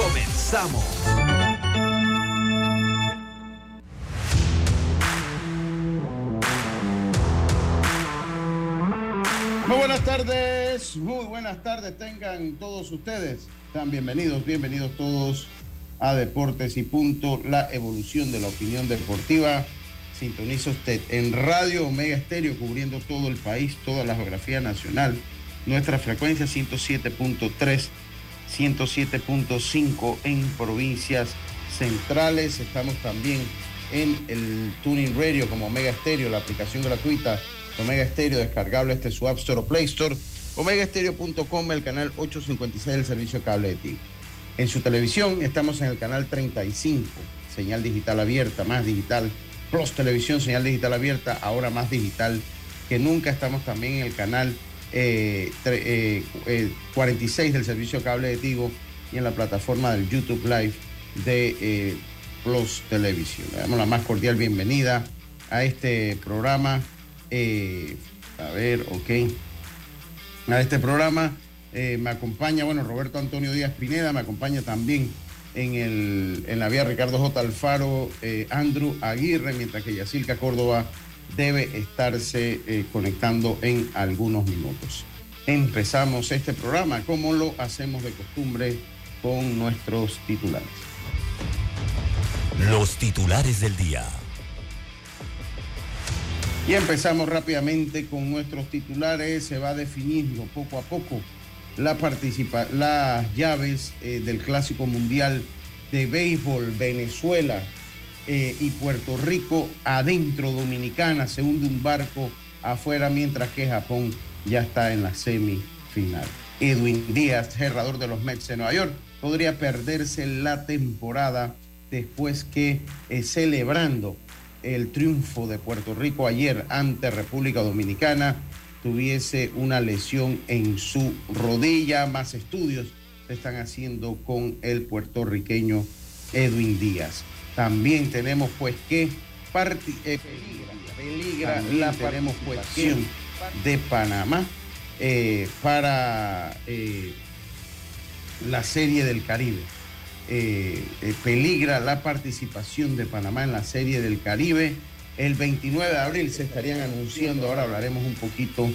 Comenzamos. Muy buenas tardes, muy buenas tardes tengan todos ustedes. Están bienvenidos, bienvenidos todos a Deportes y Punto, la evolución de la opinión deportiva. Sintoniza usted en Radio Omega Estéreo, cubriendo todo el país, toda la geografía nacional. Nuestra frecuencia 107.3 107.5 en provincias centrales. Estamos también en el Tuning Radio como Omega Stereo, la aplicación gratuita de Omega Stereo, descargable este su App Store o Play Store. OmegaStereo.com, el canal 856 del servicio cable de ti. En su televisión estamos en el canal 35, señal digital abierta, más digital, Plus Televisión, señal digital abierta, ahora más digital que nunca. Estamos también en el canal 46 eh, eh, del servicio cable de Tigo y en la plataforma del YouTube Live de eh, Plus Televisión. Le damos la más cordial bienvenida a este programa. a ver, ok. A este programa me acompaña, bueno, Roberto Antonio Díaz Pineda, me acompaña también en, el, en la vía Ricardo J. Alfaro, Andrew Aguirre, mientras que Yacilca Córdoba debe estarse eh, conectando en algunos minutos. Empezamos este programa como lo hacemos de costumbre con nuestros titulares. Los titulares del día. Y empezamos rápidamente con nuestros titulares. Se va definiendo poco a poco la participa las llaves eh, del Clásico Mundial de Béisbol Venezuela eh, y Puerto Rico adentro Dominicana, se hunde un barco afuera mientras que Japón ya está en la semifinal. Edwin Díaz, cerrador de los Mets de Nueva York, podría perderse la temporada después que eh, celebrando el triunfo de Puerto Rico ayer ante República Dominicana tuviese una lesión en su rodilla. Más estudios se están haciendo con el puertorriqueño Edwin Díaz. También tenemos pues que eh, peligra, la tenemos cuestión de Panamá eh, para eh, la serie del Caribe. peligra la participación de Panamá en la serie del Caribe. El 29 de abril se estarían anunciando, ahora hablaremos un poquito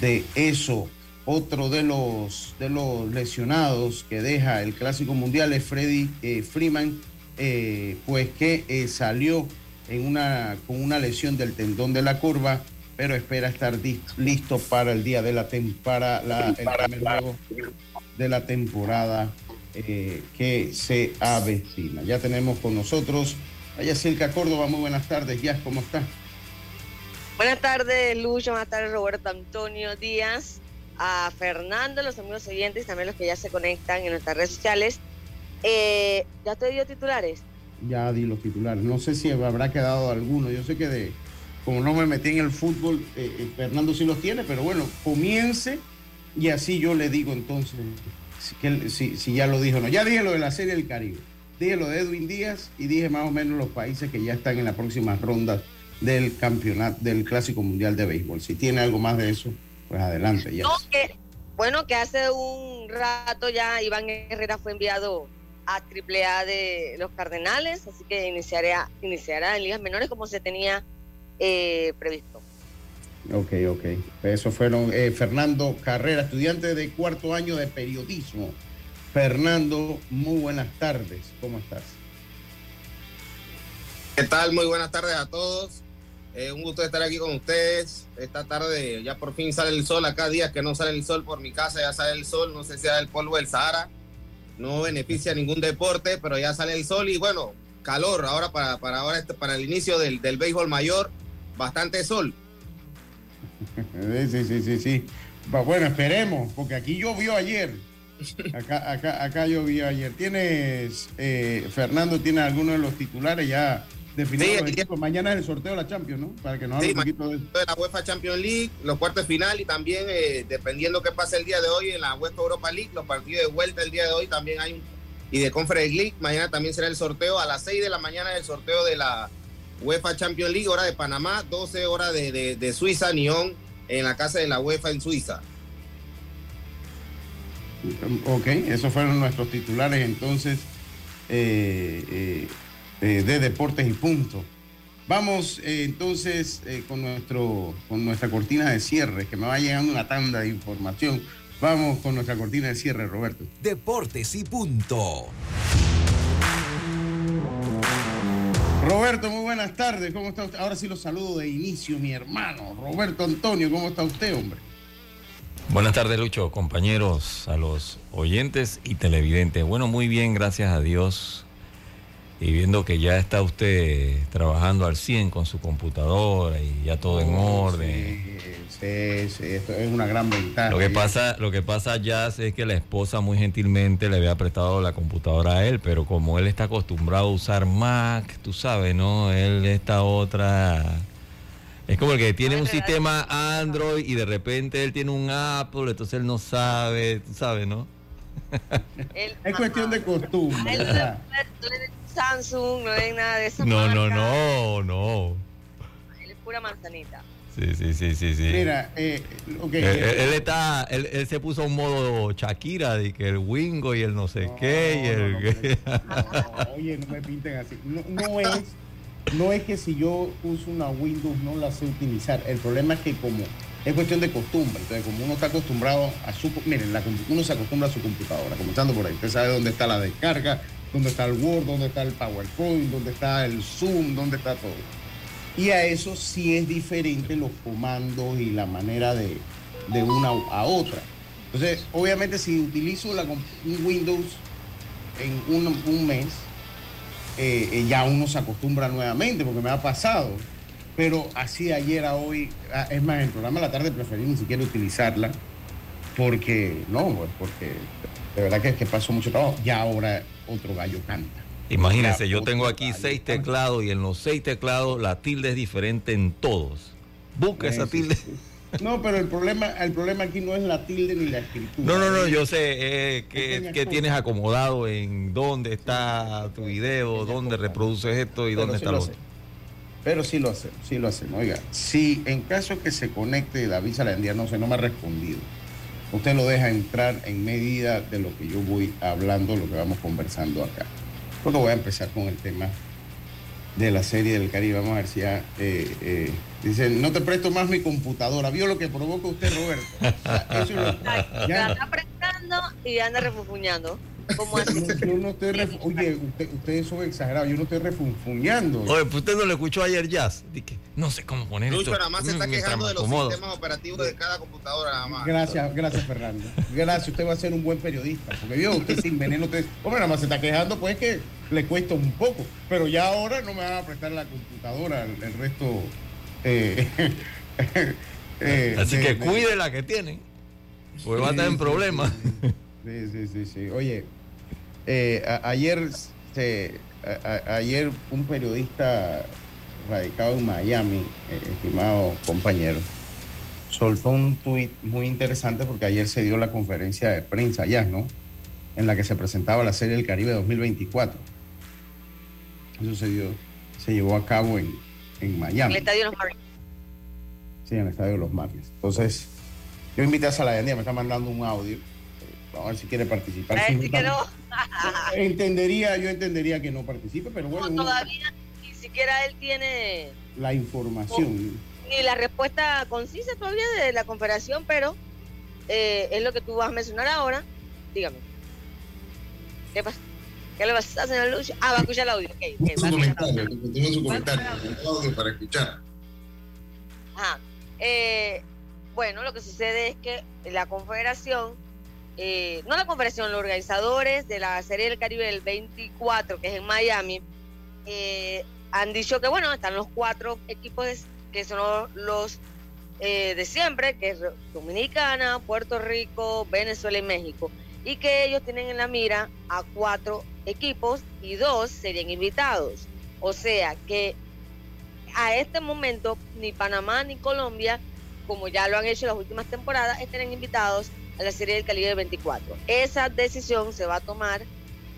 de eso. Otro de los, de los lesionados que deja el Clásico Mundial es Freddy Freeman, eh, pues que eh, salió en una, con una lesión del tendón de la curva, pero espera estar listo para el día de la para la, el primer juego de la temporada eh, que se avecina. Ya tenemos con nosotros a Yacirca Córdoba. Muy buenas tardes, ya ¿cómo está? Buenas tardes, Lucho. Buenas tardes, Roberto Antonio Díaz. A Fernando, los amigos oyentes, también los que ya se conectan en nuestras redes sociales. Eh, ¿Ya te dio titulares? Ya di los titulares. No sé si habrá quedado alguno. Yo sé que de, como no me metí en el fútbol, eh, eh, Fernando sí los tiene, pero bueno, comience y así yo le digo entonces si, si, ya lo dijo o no. Ya dije lo de la Serie del Caribe, dije lo de Edwin Díaz y dije más o menos los países que ya están en la próxima ronda del campeonato, del Clásico Mundial de Béisbol. Si tiene algo más de eso, pues adelante. Ya. bueno, que hace un rato ya Iván Herrera fue enviado a AAA de los Cardenales, así que iniciará, iniciará en ligas menores como se tenía eh, previsto. Ok, ok. Eso fueron eh, Fernando Carrera, estudiante de cuarto año de periodismo. Fernando, muy buenas tardes. ¿Cómo estás? ¿Qué tal? Muy buenas tardes a todos. Eh, un gusto estar aquí con ustedes. Esta tarde ya por fin sale el sol. Acá días que no sale el sol por mi casa, ya sale el sol. No sé si sea el polvo del Sahara no beneficia ningún deporte, pero ya sale el sol y bueno, calor ahora para, para, ahora este, para el inicio del, del béisbol mayor, bastante sol. Sí, sí, sí, sí, sí. Bueno, esperemos, porque aquí llovió ayer Acá, acá, acá llovió ayer. ¿Tienes, eh, Fernando, tiene alguno de los titulares ya definidos? Sí, Mañana es el sorteo de la Champions, ¿no? Para que hable Sí, un poquito de de la UEFA Champions League, los cuartos de final y también eh, dependiendo qué pase el día de hoy en la UEFA Europa League, los partidos de vuelta el día de hoy también hay un, y de Conference League, mañana también será el sorteo a las 6 de la mañana el sorteo de la UEFA Champions League, hora de Panamá, 12 horas de, de, de Suiza, Nyon, en la casa de la UEFA en Suiza. Ok, esos fueron nuestros titulares entonces eh, eh, eh, de deportes y punto. Vamos eh, entonces eh, con, nuestro, con nuestra cortina de cierre, que me va llegando una tanda de información. Vamos con nuestra cortina de cierre, Roberto. Deportes y punto. Roberto, muy buenas tardes. ¿Cómo está usted? Ahora sí lo saludo de inicio, mi hermano. Roberto Antonio, ¿cómo está usted, hombre? Buenas tardes, Lucho, compañeros, a los oyentes y televidentes. Bueno, muy bien, gracias a Dios. Y viendo que ya está usted trabajando al 100 con su computadora y ya todo en Oh, orden. Sí, sí, esto es una gran ventaja. Lo que pasa, lo que pasa ya es que la esposa muy gentilmente le había prestado la computadora a él, pero como él está acostumbrado a usar Mac, tú sabes, ¿no? Él esta otra es como el que tiene un sistema Android y de repente él tiene un Apple, entonces él no sabe, tú sabes, ¿no? Es cuestión de costumbre. Samsung, no es nada de eso. No, no, no, no. Él es pura manzanita. Sí, sí, sí, sí, sí. Mira, eh, ok. Él, él- él está, él, él se puso un modo Shakira de que el Wingo y el no sé No, qué y el no, oye, no me pinten así. No, no es, no es que si yo uso una Windows no la sé utilizar. El problema es que como es cuestión de costumbre. Entonces, como uno está acostumbrado a su... Miren, la uno se acostumbra a su computadora, comenzando por ahí. Usted sabe dónde está la descarga, dónde está el Word, dónde está el PowerPoint, dónde está el Zoom, dónde está todo. Y a eso sí es diferente los comandos y la manera de, de una a otra. Entonces, obviamente, si utilizo la, un Windows en un, un mes, eh, eh, ya uno se acostumbra nuevamente, porque me ha pasado. Pero así ayer a hoy, ah, es más, en el programa de la tarde preferí ni siquiera utilizarla, porque, no, pues, porque de verdad que, que pasó mucho trabajo. Ya ahora otro gallo canta. Imagínense, yo tengo aquí seis teclados y en los seis teclados la tilde es diferente en todos. Busca esa Sí, sí, tilde. sí. No, pero el problema, el problema aquí no es la tilde ni la escritura. No, no, no, yo sé eh, que, que tienes acomodado en dónde está tu video, dónde reproduces esto y Pero dónde está lo otro. Pero sí lo hacemos, sí lo hacemos. Oiga, si en caso que se conecte David Salandía, no sé, no me ha respondido. Usted lo deja entrar en medida de lo que yo voy hablando, lo que vamos conversando acá. Porque voy a empezar con el tema de la serie del Caribe. Vamos a ver si ya. eh, eh, dice, no te presto más mi computadora. ¿Vio lo que provoca usted, Roberto? O sea, eso lo- ya- anda prestando y anda refunfuñando. ¿Cómo así? yo, yo no estoy. ref- Oye, usted, ustedes son exagerados. Yo no estoy refunfuñando. Oye, pues usted no lo escuchó ayer jazz. Dije, no sé cómo poner Lucho esto. nada más se está Mm, mientras quejando de los acomodo. sistemas operativos de cada computadora nada más. Gracias, gracias Fernando. Gracias, usted va a ser un buen periodista. Porque vio, usted sin veneno, usted, hombre, nada más se está quejando, pues que le cuesta un poco. Pero ya ahora no me van a prestar la computadora, el, el resto. eh, eh, Así de- que de- cuide la que tiene. Pues va a estar Sí, en sí, problemas. Sí, sí, sí, sí. Oye, eh, a- ayer, se- a- ayer un periodista radicado en Miami, eh, estimado compañero, soltó un tuit muy interesante porque ayer se dio la conferencia de prensa allá, ¿no? En la que se presentaba la Serie del Caribe 2024. Eso se dio, se llevó a cabo en, en El Miami. estadio de los Marlins. Sí, en el estadio de los Marlins. Entonces, yo invité a Saladandía, me está mandando un audio. A ver si quiere participar. Para Si decir no, que no. Entendería, yo entendería que no participe, pero bueno, No, uno- todavía ni siquiera él tiene la información. ni la respuesta concisa todavía de la confederación, pero eh, es lo que tú vas a mencionar ahora. Dígame. ¿Qué pasa? ¿Qué le pasa, señor Lucho? Ah, va a escuchar el audio. ok, ok, va a escuchar el audio. continúa su comentario, el audio para escuchar. Ajá. Eh, bueno, lo que sucede es que la confederación, eh, no la confederación, los organizadores de la Serie del Caribe del 24, que es en Miami, eh, han dicho que, bueno, están los cuatro equipos que son los, eh, de siempre, que es Dominicana, Puerto Rico, Venezuela y México. y que ellos tienen en la mira a cuatro equipos y dos serían invitados. O sea que a este momento ni Panamá ni Colombia, como ya lo han hecho las últimas temporadas, estarán invitados a la Serie del Calibre 24. Esa decisión se va a tomar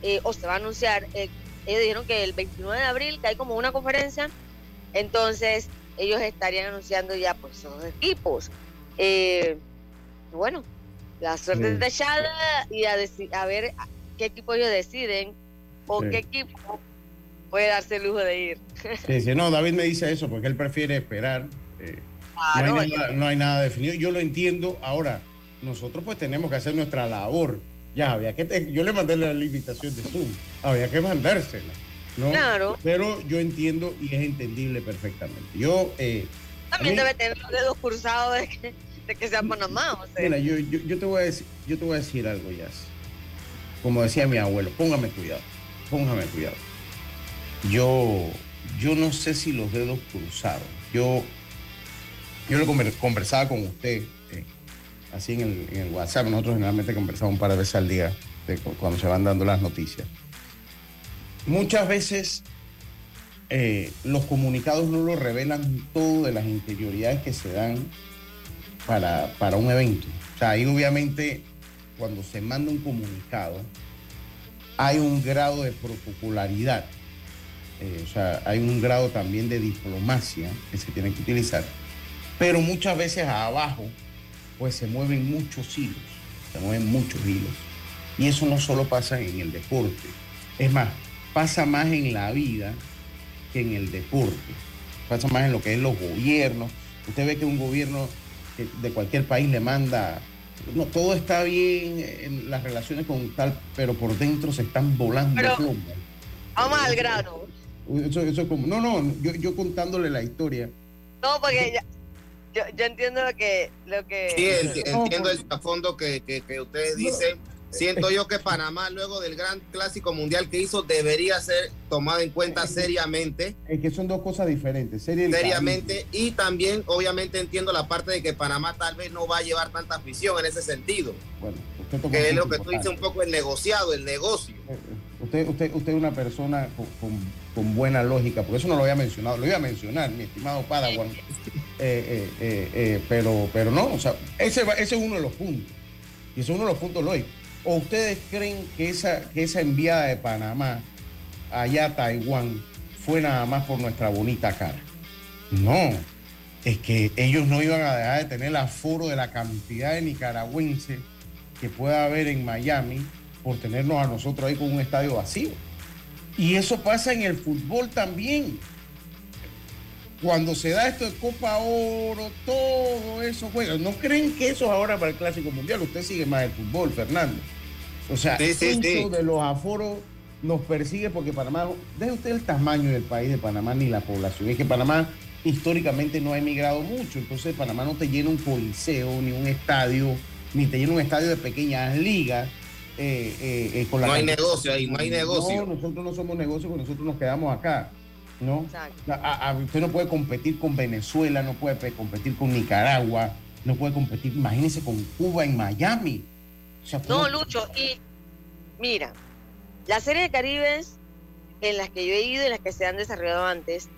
eh, o se va a anunciar. Eh, ellos dijeron que el 29 de abril, que hay como una conferencia, entonces ellos estarían anunciando ya pues esos equipos. Eh, bueno, la suerte es de echada y a, a ver qué equipo ellos deciden o qué equipo puede darse el lujo de ir. Sí, sí, no, David me dice eso porque él prefiere esperar. no, hay nada, no hay nada definido. Yo lo entiendo. Ahora, nosotros pues tenemos que hacer nuestra labor. Ya, había que yo le mandé la invitación de Zoom, había que mandársela. ¿no? Claro. Pero yo entiendo y es entendible perfectamente. Yo... Eh, También debe tener los dedos cruzados de que, de que sea Panamá. O sea. Mira, yo, yo, yo, te voy a decir, yo te voy a decir algo, ya. Como decía mi abuelo, póngame cuidado, póngame cuidado. Yo, yo no sé si los dedos cruzados. Yo, yo lo conversaba con usted así en el, WhatsApp. Nosotros generalmente conversamos un par de veces al día cuando se van dando las noticias. Muchas veces eh, los comunicados no lo revelan todo de las interioridades que se dan para, para un evento. O sea, ahí obviamente cuando se manda un comunicado hay un grado de protocolaridad. Eh, o sea, hay un grado también de diplomacia que se tiene que utilizar. Pero muchas veces abajo pues se mueven muchos hilos, se mueven muchos hilos. Y eso no solo pasa en el deporte, es más, pasa más en la vida que en el deporte, pasa más en lo que es los gobiernos. Usted ve que un gobierno de cualquier país le manda, no, todo está bien en las relaciones con tal, pero por dentro se están volando pero, Vamos al grano. Eso, es como, no, no, yo, yo contándole la historia. No, porque ya, yo, yo entiendo lo que... Lo que... Sí, entiendo el fondo que, que, que ustedes dicen. Siento yo que Panamá, luego del gran clásico mundial que hizo, debería ser tomado en cuenta seriamente. Es que son dos cosas diferentes. seriamente. Y también, obviamente, entiendo la parte de que Panamá tal vez no va a llevar tanta afición en ese sentido. Bueno, usted Que es lo que tú dices un poco el negociado, el negocio. Eh, eh, usted, usted, usted es una persona con, con, buena lógica, porque eso no lo había mencionado. Lo iba a mencionar, mi estimado Padawan. Eh, pero, pero no, o sea, ese, ese es uno de los puntos. Y ese es uno de los puntos lógicos. ¿O ustedes creen que esa, que esa enviada de Panamá allá a Taiwán fue nada más por nuestra bonita cara? No, es que ellos no iban a dejar de tener el aforo de la cantidad de nicaragüenses que pueda haber en Miami por tenernos a nosotros ahí con un estadio vacío. Y eso pasa en el fútbol también. Cuando se da esto de Copa Oro, todo eso juega. ¿No creen que eso es ahora para el Clásico Mundial? Usted sigue más el fútbol, Fernando. O sea, eso de los aforos nos persigue porque Panamá, deje usted el tamaño del país de Panamá ni la población. Es que Panamá históricamente no ha emigrado mucho, entonces Panamá no te llena un coliseo, ni un estadio, ni te llena un estadio de pequeñas ligas. Eh, eh, eh, no hay negocio ahí, no hay negocio. No, nosotros no somos negocio porque nosotros nos quedamos acá. ¿no? usted no puede competir con Venezuela, no puede competir con Nicaragua, no puede competir, imagínese con Cuba en Miami no, Lucho, y mira, la serie de Caribes en las que yo he ido y en las que se han desarrollado antes,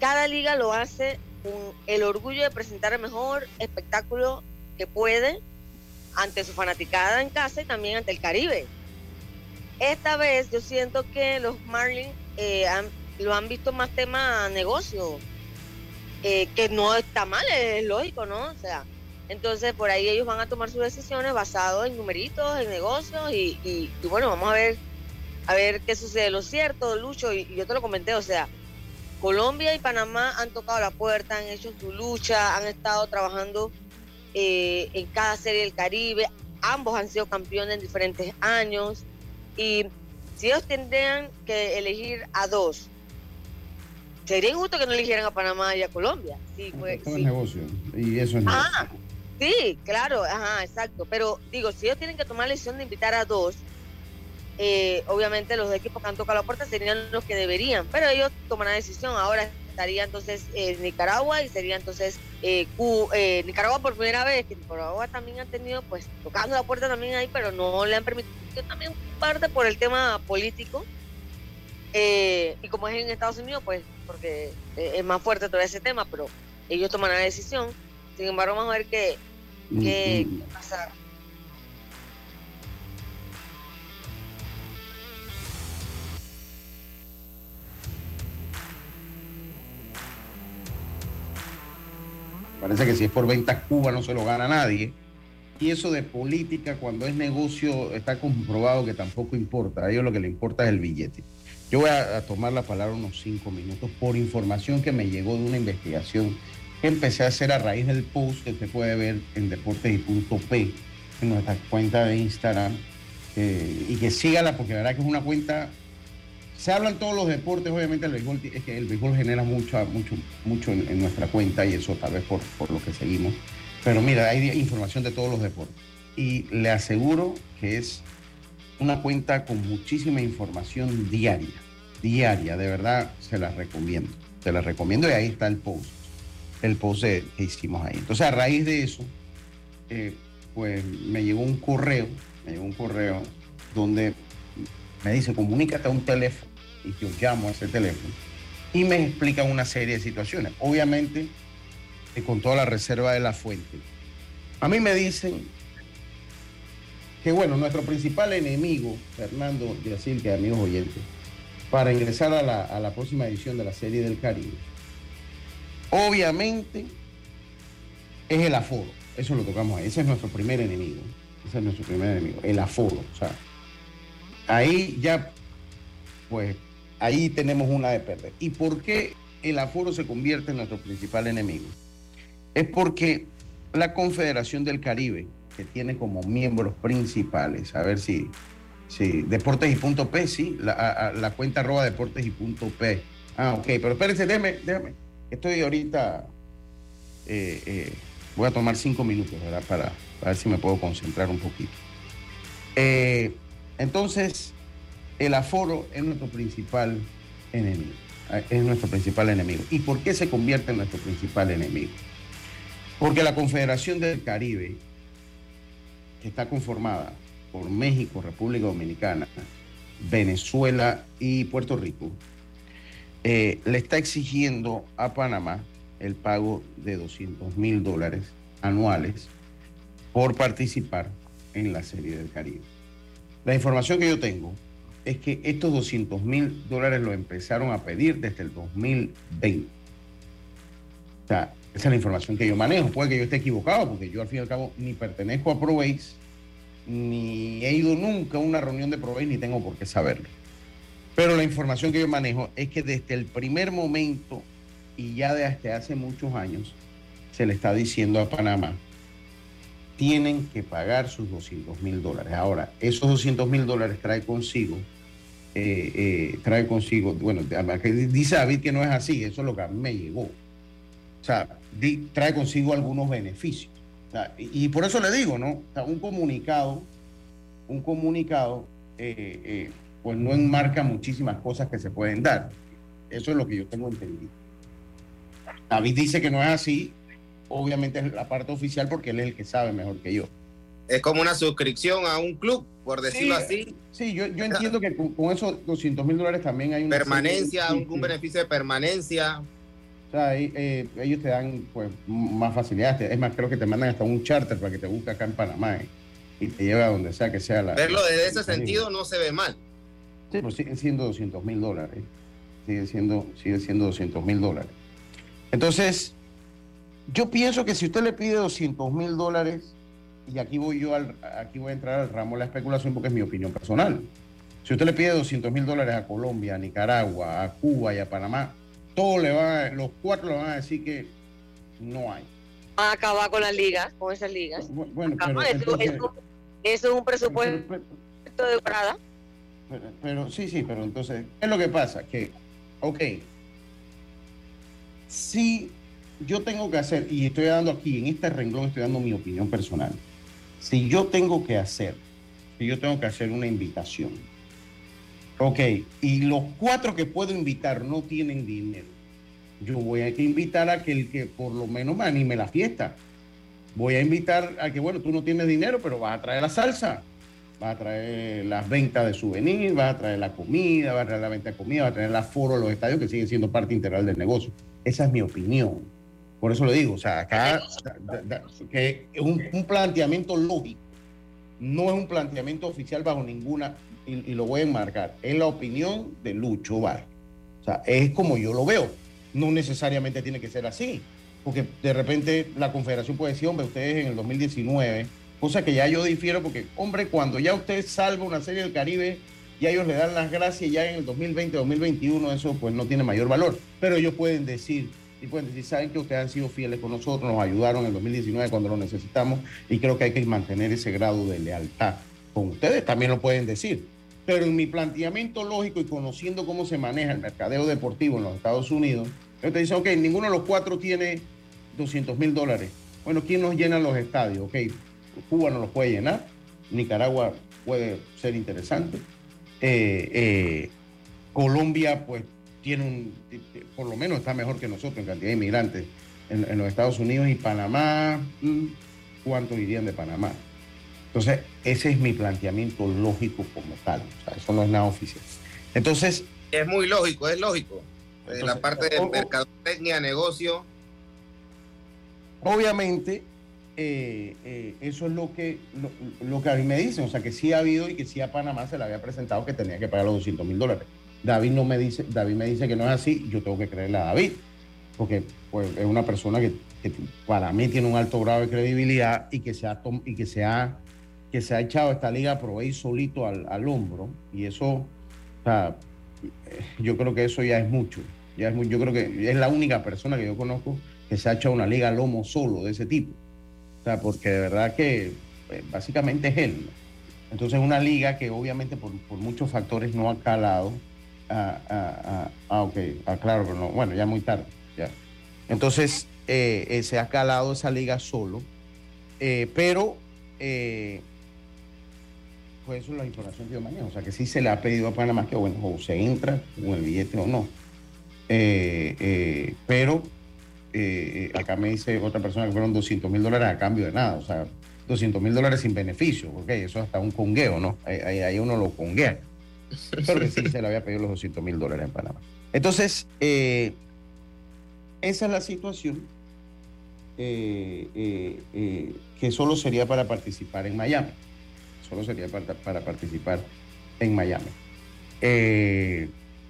cada liga lo hace con el orgullo de presentar el mejor espectáculo que puede ante su fanaticada en casa y también ante el Caribe. Esta vez yo siento que los Marlins eh, lo han visto más tema negocio, eh, que no está mal, es lógico, ¿no? O sea, entonces, por ahí ellos van a tomar sus decisiones basados en numeritos, en negocios y, bueno, vamos a ver a ver qué sucede. Lo cierto, Lucho, y, yo te lo comenté, o sea, Colombia y Panamá han tocado la puerta, han hecho su lucha, han estado trabajando eh, en cada serie del Caribe, ambos han sido campeones en diferentes años y si ellos tendrían que elegir a dos, sería injusto que no eligieran a Panamá y a Colombia. Sí, pues, sí. negocio y eso es ah, Sí, claro, ajá, exacto. Pero digo, si ellos tienen que tomar la decisión de invitar a dos, eh, obviamente los equipos que han tocado la puerta serían los que deberían, pero ellos toman la decisión. Ahora estaría entonces eh, Nicaragua y sería entonces eh, eh, Nicaragua por primera vez, que Nicaragua también han tenido, pues, tocando la puerta también ahí, pero no le han permitido también parte por el tema político. y como es en Estados Unidos, pues, porque es más fuerte todo ese tema, pero ellos toman la decisión. Sin embargo, vamos a ver qué, qué, qué pasa Parece que si es por ventas Cuba no se lo gana nadie. Y eso de política, cuando es negocio, está comprobado que tampoco importa. A ellos lo que le importa es el billete. Yo voy a, tomar la palabra unos cinco minutos por información que me llegó de una investigación que empecé a hacer a raíz del post que usted puede ver en deportes y punto P en nuestra cuenta de Instagram. Eh, y que sígala porque la verdad que es una cuenta se hablan todos los deportes, obviamente el béisbol, es que el béisbol genera mucho, mucho, mucho en, nuestra cuenta y eso tal vez por, por, lo que seguimos. Pero mira, hay información de todos los deportes. Y le aseguro que es una cuenta con muchísima información diaria, diaria, de verdad se la recomiendo. Se la recomiendo y ahí está el post, el post que hicimos ahí. Entonces a raíz de eso, eh, pues me llegó un correo, me llegó un correo donde me dice, comunícate a un teléfono y yo llamo a ese teléfono y me explican una serie de situaciones. Obviamente, eh, con toda la reserva de la fuente. A mí me dicen que, bueno, nuestro principal enemigo, Fernando decir que amigos oyentes, para ingresar a la, a la próxima edición de la Serie del Caribe, obviamente es el aforo. Eso lo tocamos ahí. Ese es nuestro primer enemigo. Ese es nuestro primer enemigo, el aforo. O sea, ahí ya, pues ahí tenemos una de perder. ¿Y por qué el aforo se convierte en nuestro principal enemigo? Es porque la Confederación del Caribe, que tiene como miembros principales, a ver si, si Deportes y Punto P, sí, la, cuenta arroba Deportes y Punto P. Ah, ok, pero espérense, déjame, déjame. Estoy ahorita, eh, eh, voy a tomar cinco minutos, ¿verdad? Para, para, ver si me puedo concentrar un poquito. Eh, entonces, el aforo es nuestro principal enemigo. Es nuestro principal enemigo. ¿Y por qué se convierte en nuestro principal enemigo? Porque la Confederación del Caribe, que está conformada por México, República Dominicana, Venezuela y Puerto Rico, eh, le está exigiendo a Panamá el pago de 200 mil dólares anuales por participar en la Serie del Caribe. La información que yo tengo es que estos 200 mil dólares lo empezaron a pedir desde el 2020. O sea, esa es la información que yo manejo. Puede que yo esté equivocado, porque yo al fin y al cabo ni pertenezco a ProBase, ni he ido nunca a una reunión de ProBase, ni tengo por qué saberlo. Pero la información que yo manejo es que desde el primer momento y ya desde hace muchos años se le está diciendo a Panamá tienen que pagar sus 200 mil dólares. Ahora, esos 200 mil dólares trae consigo, eh, eh, trae consigo, bueno, dice David que no es así, eso es lo que a mí me llegó. O sea, trae consigo algunos beneficios. y, por eso le digo, ¿no? un comunicado, un comunicado, eh, pues no enmarca muchísimas cosas que se pueden dar. Eso es lo que yo tengo entendido. David dice que no es así, obviamente es la parte oficial porque él es el que sabe mejor que yo. Es como una suscripción a un club, por decirlo así. Sí, yo, yo entiendo que con, esos 200 mil dólares también hay una... Permanencia, un, beneficio de permanencia. O sea, eh, ellos te dan pues más facilidades. Es más, creo que te mandan hasta un charter para que te busque acá en Panamá eh, y te lleve a donde sea que sea la... Verlo desde ese sentido no se ve mal. Sí, pues siguen siendo 200 mil dólares. Sigue siendo, sigue siendo 200 mil dólares. Entonces, yo pienso que si usted le pide 200 mil dólares, y aquí voy yo al, aquí voy a entrar al ramo de la especulación porque es mi opinión personal. Si usted le pide 200 mil dólares a Colombia, a Nicaragua, a Cuba y a Panamá, todos le van los cuatro le van a decir que no hay. Van a acabar con las ligas, con esas ligas. Bueno, pero, eso, es un presupuesto de Prada. pero, sí, sí, pero entonces, ¿qué es lo que pasa? Que, ok, si yo tengo que hacer, y estoy dando aquí, en este renglón estoy dando mi opinión personal, si yo tengo que hacer, si yo tengo que hacer una invitación, ok, y los cuatro que puedo invitar no tienen dinero, yo voy a invitar a que el que por lo menos me anime la fiesta. Voy a invitar a que, bueno, tú no tienes dinero, pero vas a traer la salsa, vas a traer las ventas de souvenirs, vas a traer la comida, vas a traer la venta de comida, vas a traer el aforo de los estadios que siguen siendo parte integral del negocio. Esa es mi opinión. Por eso lo digo, o sea, acá que un, un planteamiento lógico, no es un planteamiento oficial bajo ninguna, y, lo voy a enmarcar, es la opinión de Lucho Bar. O sea, es como yo lo veo. No necesariamente tiene que ser así, porque de repente la confederación puede decir, hombre, ustedes en el 2019, cosa que ya yo difiero, porque, hombre, cuando ya usted salva una serie del Caribe, ya ellos le dan las gracias, ya en el 2020, 2021, eso pues no tiene mayor valor. Pero ellos pueden decir, y pueden decir, saben que ustedes han sido fieles con nosotros, nos ayudaron en el 2019 cuando lo necesitamos y creo que hay que mantener ese grado de lealtad con ustedes, también lo pueden decir. Pero en mi planteamiento lógico y conociendo cómo se maneja el mercadeo deportivo en los Estados Unidos, yo te dice, ok, ninguno de los cuatro tiene 200 mil dólares. Bueno, ¿quién nos llena los estadios? Ok, Cuba no los puede llenar, Nicaragua puede ser interesante, eh, eh, Colombia pues tiene un, por lo menos está mejor que nosotros en cantidad de inmigrantes en, los Estados Unidos y Panamá, mm, ¿cuántos irían de Panamá? Entonces, ese es mi planteamiento lógico como tal, o sea, eso no es nada oficial. Entonces... Es muy lógico, es lógico. la parte de mercadotecnia, negocio. Obviamente, eh, eh, eso es lo que, lo, que a mí me dicen, o sea, que sí ha habido y que sí a Panamá se le había presentado que tenía que pagar los 200 mil dólares. David no me dice, David me dice que no es así, yo tengo que creerle a David, porque pues, es una persona que, para mí tiene un alto grado de credibilidad y que se ha, y que se ha, que se ha echado esta liga a solito al, hombro, y eso, o sea, yo creo que eso ya es mucho, ya es yo creo que es la única persona que yo conozco que se ha echado una liga al lomo solo de ese tipo, o sea, porque de verdad que pues, básicamente es él. Entonces una liga que obviamente por, por muchos factores no ha calado, Ah, ah, ah, ah, ok, ah, claro, pero no, bueno, ya muy tarde, ya. Entonces, eh, eh, se ha calado esa liga solo, eh, pero, pues eso es la información que yo manejo, o sea, que sí se le ha pedido a Panamá que, bueno, o se entra con el billete o no. pero acá me dice otra persona que fueron 200 mil dólares a cambio de nada, o sea, 200 mil dólares sin beneficio, ok, eso es hasta un congueo, ¿no? Ahí, ahí uno lo conguea. Pero que sí se le había pedido los 200 mil dólares en Panamá. Entonces, eh, esa es la situación eh, eh, que solo sería para participar en Miami. Solo sería para, para participar en Miami.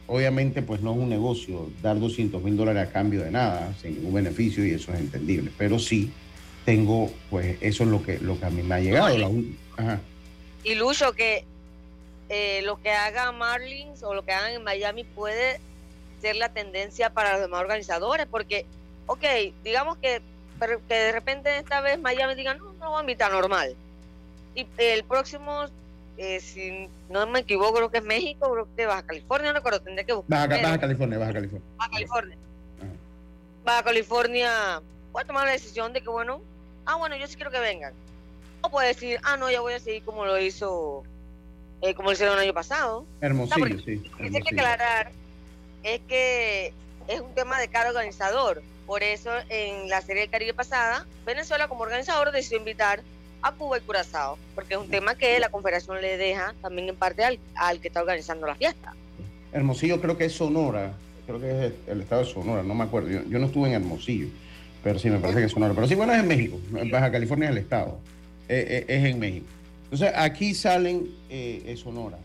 obviamente, pues no es un negocio dar 200 mil dólares a cambio de nada, sin ningún beneficio, y eso es entendible. Pero sí tengo, pues eso es lo que, lo que a mí me ha llegado. Y Lucho, que eh, lo que haga Marlins o lo que hagan en Miami puede ser la tendencia para los demás organizadores, porque, ok, digamos que, que de repente esta vez Miami diga, no, no voy a invitar normal. Y el próximo, eh, si no me equivoco, creo que es México, creo que Baja California, no recuerdo, tendré que buscar. Baja, California, Baja California. Baja California. Baja California puede tomar la decisión de que, bueno, ah, bueno, yo sí quiero que vengan. O puede decir, ah, no, ya voy a seguir como lo hizo eh, como lo hicieron el año pasado. Hermosillo, sí. Lo que hay que aclarar es que es un tema de cada organizador. Por eso, en la Serie del Caribe pasada, Venezuela como organizador decidió invitar a Cuba y Curazao, porque es un tema que la Confederación le deja también en parte al, al que está organizando la fiesta. Hermosillo creo que es Sonora, creo que es el estado de Sonora, no me acuerdo. Yo, no estuve en Hermosillo, pero sí me parece que es Sonora. Pero sí, bueno, es en México. Baja California es el estado. Eh, eh, es en México. Entonces, aquí salen eh, Sonora.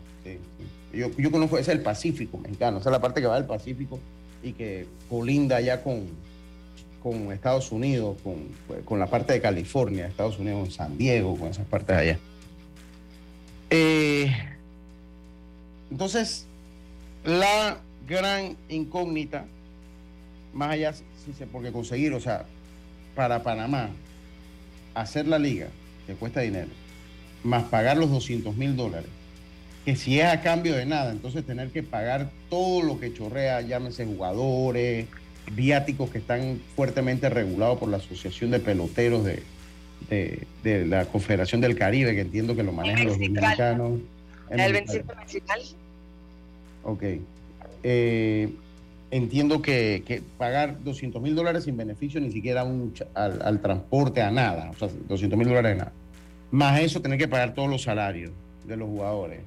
Yo, yo, conozco, es el Pacífico mexicano, esa es la parte que va del Pacífico y que colinda ya con, con Estados Unidos, con, la parte de California, Estados Unidos, con San Diego, con esas partes allá. Eh, entonces, la gran incógnita, más allá, porque conseguir, o sea, para Panamá, hacer la liga, que cuesta dinero más pagar los 200 mil dólares, que si es a cambio de nada, entonces tener que pagar todo lo que chorrea, llámese jugadores, viáticos que están fuertemente regulados por la Asociación de Peloteros de, de, la Confederación del Caribe, que entiendo que lo manejan los dominicanos. El, el principal. Ok. Eh, entiendo que, que pagar 200 mil dólares sin beneficio ni siquiera un, al, al, transporte, a nada, o sea, 200 mil dólares nada. Más eso, tener que pagar todos los salarios de los jugadores.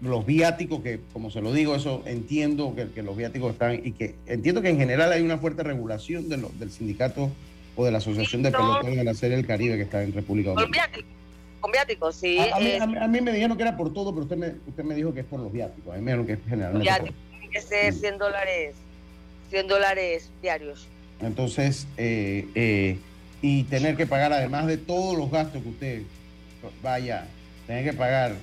Los viáticos, que como se lo digo, eso entiendo que, que los viáticos están y que entiendo que en general hay una fuerte regulación de lo, del sindicato o de la Asociación de Pelotones de la Serie del Caribe que está en República Dominicana. Con viáticos, sí. A, a, mí, a, mí, a, mí, me dijeron que era por todo, pero usted me, usted me dijo que es por los viáticos. A mí me dijeron que es generalmente. Viáticos tiene que ser 100 dólares, 100 dólares diarios. Entonces, eh, eh, y tener que pagar, además de todos los gastos que usted vaya, tener que pagar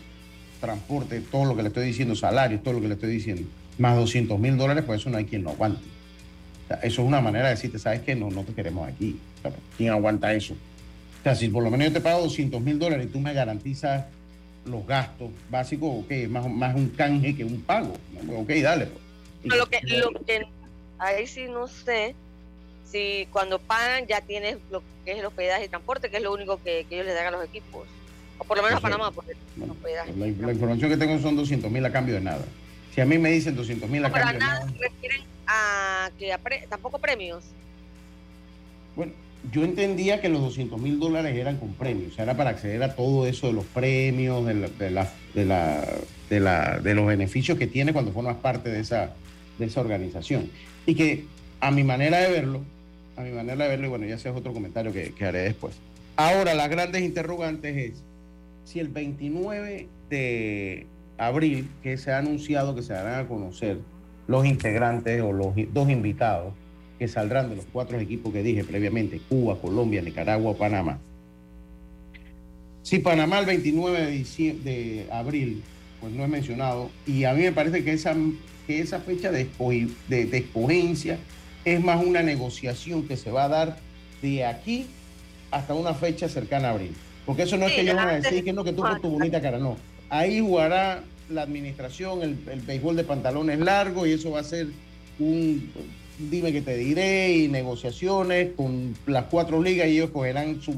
transporte, todo lo que le estoy diciendo, salarios, todo lo que le estoy diciendo, más 200 mil dólares, pues eso no hay quien lo aguante. Eso es una manera de decirte, ¿sabes qué? No, no te queremos aquí. ¿Quién aguanta eso? O sea, si por lo menos yo te pago 200 mil dólares y tú me garantizas los gastos básicos, ok, más, más un canje que un pago. Ok, dale. Pues. Lo que, lo que ahí sí no sé si cuando pagan ya tienes lo que es el hospedaje y transporte, que es lo único que, que ellos les dan a los equipos. O por lo menos a Panamá, porque bueno, hospedaje. La, la, información que tengo son 200 mil a cambio de nada. Si a mí me dicen 200 mil a no, cambio de nada. se refieren a que a pre, tampoco premios. Bueno, yo entendía que los 200 mil dólares eran con premios, o sea, era para acceder a todo eso de los premios, de, la, de, la, de, la, de, la, de los beneficios que tiene cuando formas parte de esa, de esa organización. Y que a mi manera de verlo, a mi manera de verlo, y bueno, ya ese es otro comentario que, que haré después. Ahora, las grandes interrogantes es si el 29 de abril, que se ha anunciado que se darán a conocer los integrantes o los dos invitados, que saldrán de los cuatro equipos que dije previamente, Cuba, Colombia, Nicaragua, Panamá. Si Panamá el 29 de, abril, pues no es mencionado, y a mí me parece que esa, que esa fecha de, de, de escogencia es más una negociación que se va a dar de aquí hasta una fecha cercana a abril. Porque eso no sí, es que ellos van a decir que no, que tú con tu bonita cara, no. Ahí jugará la administración, el, el béisbol de pantalones largos, y eso va a ser un, dime que te diré y negociaciones con las cuatro ligas y ellos cogerán su,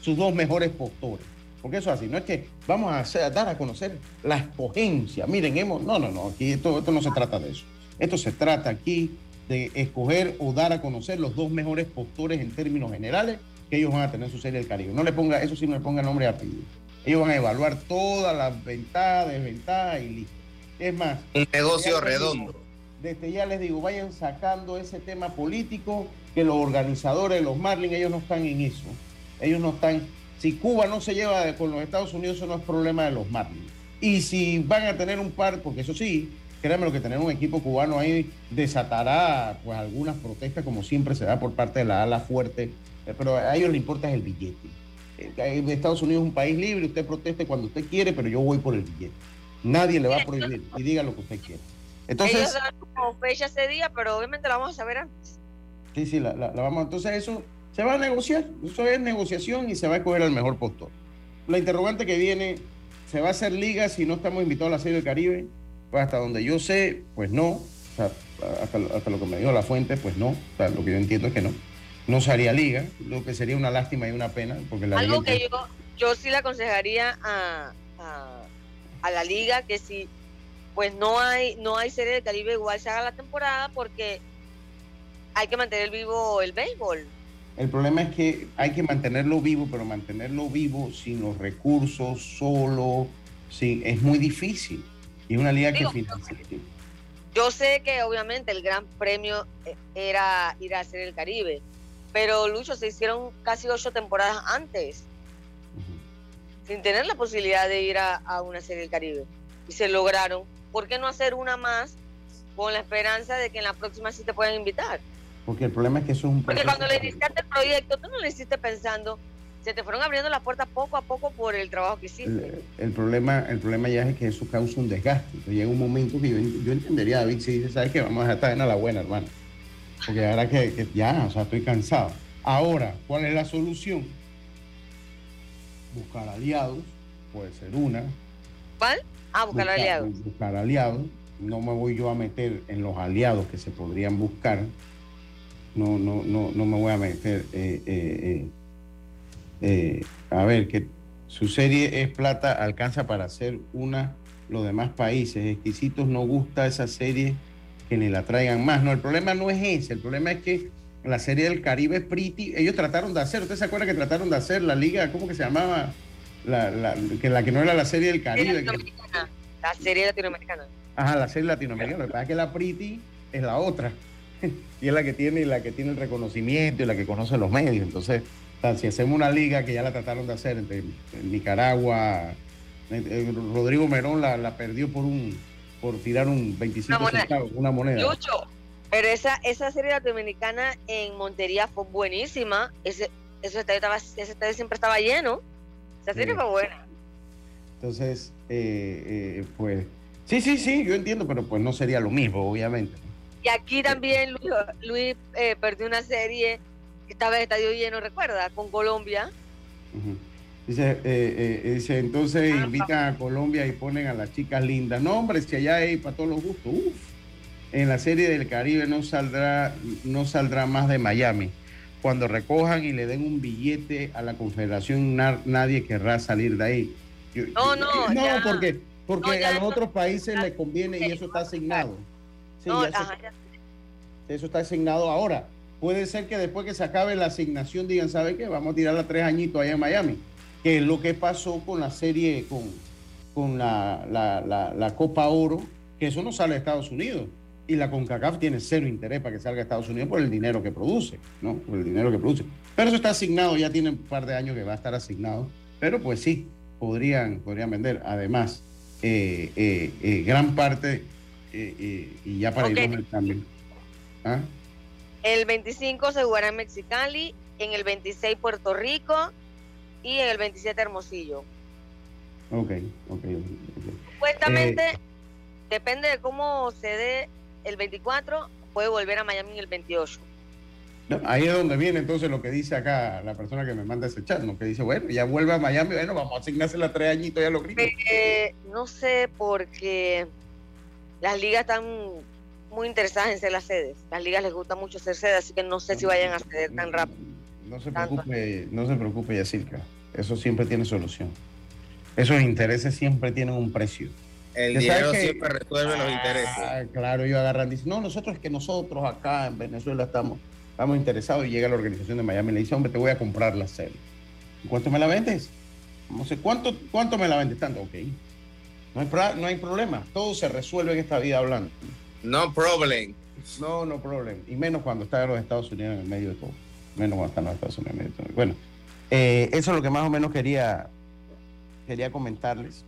sus dos mejores postores. Porque eso es así, no es que vamos a, hacer, a, dar a conocer la escogencia. Miren, hemos, no, no, no, aquí esto, esto no se trata de eso. Esto se trata aquí de escoger o dar a conocer los dos mejores postores en términos generales que ellos van a tener en su serie del Caribe. No le ponga, eso sí no le ponga nombre y apellido. Ellos van a evaluar todas las ventajas, desventajas y listo. Es más, un negocio redondo desde ya les digo, vayan sacando ese tema político, que los organizadores, los Marlins, ellos no están en eso. Ellos no están, si Cuba no se lleva con los Estados Unidos, eso no es problema de los Marlins. Y si van a tener un par, porque eso sí, créanme lo que tener un equipo cubano ahí desatará pues algunas protestas como siempre se da por parte de la ala fuerte, pero a ellos les importa es el billete. Estados Unidos es un país libre, usted proteste cuando usted quiere, pero yo voy por el billete. Nadie le va a prohibir y diga lo que usted quiere. Entonces, Ellos dan como fecha ese día, pero obviamente la vamos a saber antes. Sí, sí, la, la, la, vamos. Entonces eso se va a negociar, eso es negociación y se va a escoger al mejor postor. La interrogante que viene, ¿se va a hacer liga si no estamos invitados a la Serie del Caribe? Pues hasta donde yo sé, pues no. O sea, hasta, hasta, lo que me dijo la fuente, pues no. O sea, lo que yo entiendo es que no. No se haría liga, lo que sería una lástima y una pena. Porque la Algo que yo, yo sí le aconsejaría a, a, a la liga que si pues no hay, no hay serie de Caribe igual se haga la temporada porque hay que mantener vivo el béisbol. El problema es que hay que mantenerlo vivo, pero mantenerlo vivo sin los recursos, solo, sin, es muy difícil. Y una liga Digo, que financia. Yo sé que obviamente el gran premio eh, era ir a hacer el Caribe, pero Lucho, se hicieron casi ocho temporadas antes, uh -huh. sin tener la posibilidad de ir a, a una serie del Caribe. Y se lograron ¿por qué no hacer una más con la esperanza de que en la próxima sí te puedan invitar? Porque el problema es que eso es un Porque cuando le iniciaste el proyecto, tú no lo hiciste pensando, se te fueron abriendo las puertas poco a poco por el trabajo que hiciste. El, el problema, el problema ya es que eso causa un desgaste. Entonces llega un momento que yo, yo entendería, David, si dice, ¿sabes qué? Vamos a dejar esta a la buena, hermano. Porque ahora que, que ya, o sea, estoy cansado. Ahora, ¿cuál es la solución? Buscar aliados, puede ser una. ¿Cuál? Ah, buscar, buscar aliados. Buscar aliados. No me voy yo a meter en los aliados que se podrían buscar. No, no, no, no me voy a meter. Eh, eh, eh, a ver, que su serie es plata, alcanza para hacer una los demás países. Exquisitos no gusta esa serie que ni la traigan más. No, el problema no es ese, el problema es que la serie del Caribe es pretty, ellos trataron de hacer, ¿usted se acuerda que trataron de hacer la liga, ¿cómo que se llamaba? La, la, que, la que no era la serie del Caribe. La serie latinoamericana. Ajá, la serie latinoamericana. Lo que pasa es que la pretty es la otra. y es la que tiene la que tiene el reconocimiento y la que conoce los medios. Entonces, si hacemos una liga que ya la trataron de hacer entre Nicaragua, eh, eh, Rodrigo Merón la, la perdió por un por tirar un 25 una centavos, una moneda. Lucho, pero esa, esa serie latinoamericana en Montería fue buenísima. Ese, ese, estadio, estaba, ese estadio siempre estaba lleno. Esa serie fue buena. Entonces, eh, pues, sí, sí, sí, yo entiendo, pero pues no sería lo mismo, obviamente. Y aquí también Luis, perdió una serie que estaba en estadio lleno, recuerda, con Colombia. Dice, eh, eh, dice, entonces ah, invitan a Colombia y ponen a las chicas lindas. No, hombre, si allá hay para todos los gustos. Uf. En la serie del Caribe no saldrá, no saldrá más de Miami. Cuando recojan y le den un billete a la Confederación, nadie querrá salir de ahí. no, no. No, porque, porque a los otros países les conviene y eso está asignado. Sí, eso está asignado ahora. Puede ser que después que se acabe la asignación digan, ¿sabe qué? Vamos a tirar a tres añitos allá en Miami que es lo que pasó con la serie, con, con la, la, Copa Oro, que eso no sale de Estados Unidos. Y la CONCACAF tiene cero interés para que salga de Estados Unidos por el dinero que produce, ¿no? Por el dinero que produce. Pero eso está asignado, ya tiene un par de años que va a estar asignado. Pero pues sí, podrían, podrían vender. Además, eh, eh, eh, gran parte, y ya para okay. irnos también. ¿Ah? El 25 se jugará en Mexicali, en el 26 Puerto Rico, y en el 27 Hermosillo. Ok, ok. okay. Supuestamente, eh, depende de cómo se dé el 24, puede volver a Miami el 28. ahí es donde viene entonces lo que dice acá la persona que me manda ese chat, ¿no? que dice, bueno, ya vuelve a Miami, bueno, vamos a asignarse la tres añitos ya lo gringos. Eh, no sé, porque las ligas están muy interesadas en ser las sedes. Las ligas les gusta mucho ser sedes, así que no sé si vayan a ceder tan rápido. No se preocupe, no se preocupe, Yacirca. Eso siempre tiene solución. Esos intereses siempre tienen un precio. El dinero siempre resuelve los intereses. Ah, claro, ellos agarran y dicen, no, nosotros es que nosotros acá en Venezuela estamos, estamos interesados y llega la organización de Miami y le dice, hombre, te voy a comprar la serie. ¿Cuánto me la vendes? No sé, ¿cuánto, cuánto me la vendes? Tanto, ok. No hay, no hay problema, todo se resuelve en esta vida hablando. No problem. No, no problem. Y menos cuando está en los Estados Unidos en el medio de todo menos cuando están los Estados Unidos. Bueno, eh, eso es lo que más o menos quería, quería comentarles.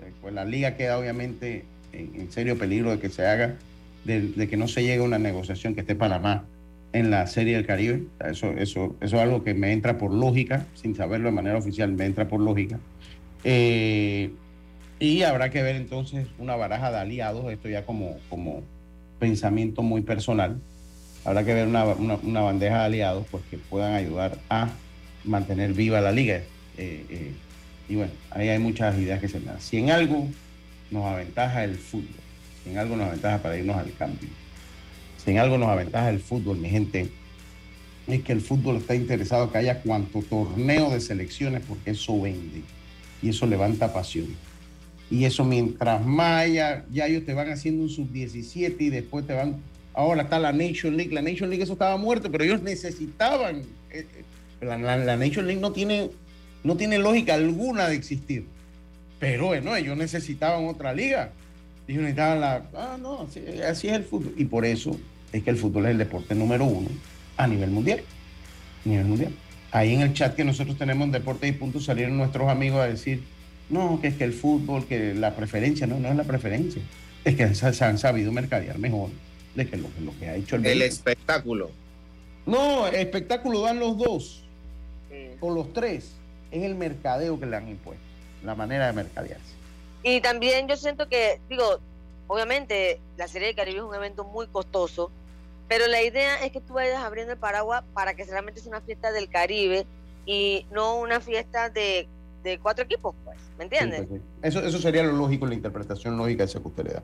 Eh, pues la liga queda obviamente en, serio peligro de que se haga, de, que no se llegue a una negociación que esté Panamá en la Serie del Caribe. Eso, eso, eso es algo que me entra por lógica, sin saberlo de manera oficial, me entra por lógica. Eh, y habrá que ver entonces una baraja de aliados, esto ya como, como pensamiento muy personal, habrá que ver una, bandeja de aliados pues, que puedan ayudar a mantener viva la liga. Eh, eh, y bueno, ahí hay muchas ideas que se dan. Si en algo nos aventaja el fútbol, si en algo nos aventaja para irnos al cambio, si en algo nos aventaja el fútbol, mi gente, es que el fútbol está interesado que haya cuanto torneo de selecciones porque eso vende y eso levanta pasión. Y eso mientras más ya, ellos te van haciendo un sub-17 y después te van Ahora está la Nation League. La Nation League eso estaba muerto, pero ellos necesitaban. Eh, eh, la, Nation League no tiene, no tiene lógica alguna de existir. Pero bueno, ellos necesitaban otra liga. Ellos necesitaban la. Ah, no, así, es el fútbol. Y por eso es que el fútbol es el deporte número uno a nivel mundial. A nivel mundial. Ahí en el chat que nosotros tenemos en Deportes y Puntos salieron nuestros amigos a decir, no, que es que el fútbol, que la preferencia, no, no es la preferencia. Es que se han sabido mercadear mejor de que lo, que ha hecho el, el espectáculo. No, el espectáculo dan los dos o los tres. Es el mercadeo que le han impuesto, la manera de mercadearse. Y también yo siento que, digo, obviamente la Serie de Caribe es un evento muy costoso, pero la idea es que tú vayas abriendo el paraguas para que realmente sea una fiesta del Caribe y no una fiesta de, cuatro equipos, pues, ¿me entiendes? Pues eso, eso sería lo lógico, la interpretación lógica esa que usted le da.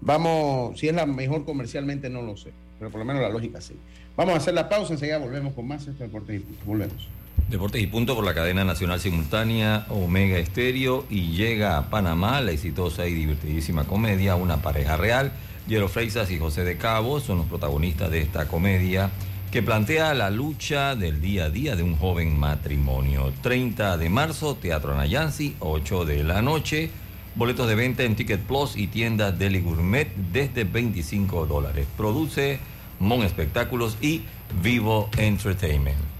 Vamos, si es la mejor comercialmente, no lo sé, pero por lo menos la lógica sí. Vamos a hacer la pausa, enseguida volvemos con más este Deportes y Punto. Volvemos. Deportes y Punto por la cadena nacional simultánea Omega Estéreo y llega a Panamá la exitosa y divertidísima comedia Una pareja real Jero Freisas y José de Cabo son los protagonistas de esta comedia que plantea la lucha del día a día de un joven matrimonio. 30 de marzo, Teatro Nayansi, 8 de la noche. Boletos de venta en Ticket Plus y tiendas Deli Gourmet desde 25 dólares. Produce Mon Espectáculos y Vivo Entertainment.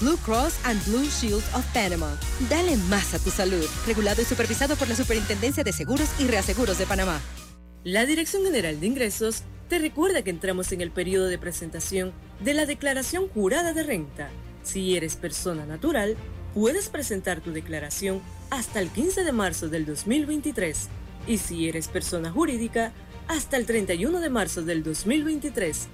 Blue Cross and Blue Shield of Panama. Dale más a tu salud. Regulado y supervisado por la Superintendencia de Seguros y Reaseguros de Panamá. La Dirección General de Ingresos te recuerda que entramos en el periodo de presentación de la declaración jurada de renta. Si eres persona natural, puedes presentar tu declaración hasta el 15 de marzo del 2023. Y si eres persona jurídica, hasta el 31 de marzo del 2023.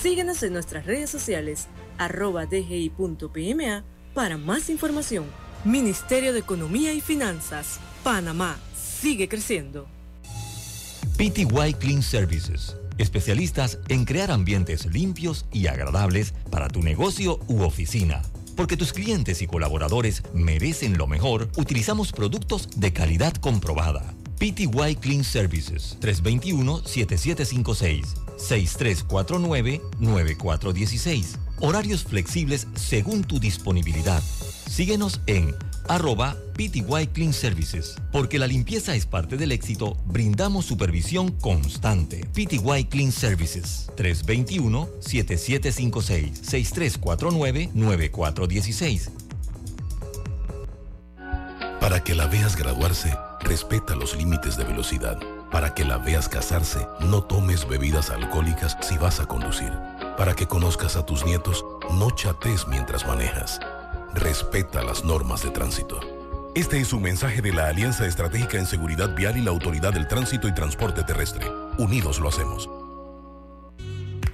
Síguenos en nuestras redes sociales arroba dgi.pma para más información. Ministerio de Economía y Finanzas, Panamá, sigue creciendo. PTY Clean Services, especialistas en crear ambientes limpios y agradables para tu negocio u oficina. Porque tus clientes y colaboradores merecen lo mejor, utilizamos productos de calidad comprobada. PTY Clean Services 321-7756 6349-9416 Horarios flexibles según tu disponibilidad. Síguenos en arroba PTY Clean Services. Porque la limpieza es parte del éxito, brindamos supervisión constante. PTY Clean Services 321-7756-6349-9416. Para que la veas graduarse, respeta los límites de velocidad. Para que la veas casarse, no tomes bebidas alcohólicas si vas a conducir. Para que conozcas a tus nietos, no chates mientras manejas. Respeta las normas de tránsito. Este es un mensaje de la Alianza Estratégica en Seguridad Vial y la Autoridad del Tránsito y Transporte Terrestre. Unidos lo hacemos.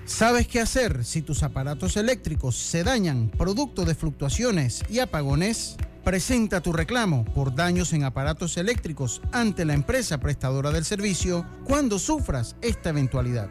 ¿Sabes qué hacer si tus aparatos eléctricos se dañan producto de fluctuaciones y apagones? Presenta tu reclamo por daños en aparatos eléctricos ante la empresa prestadora del servicio cuando sufras esta eventualidad.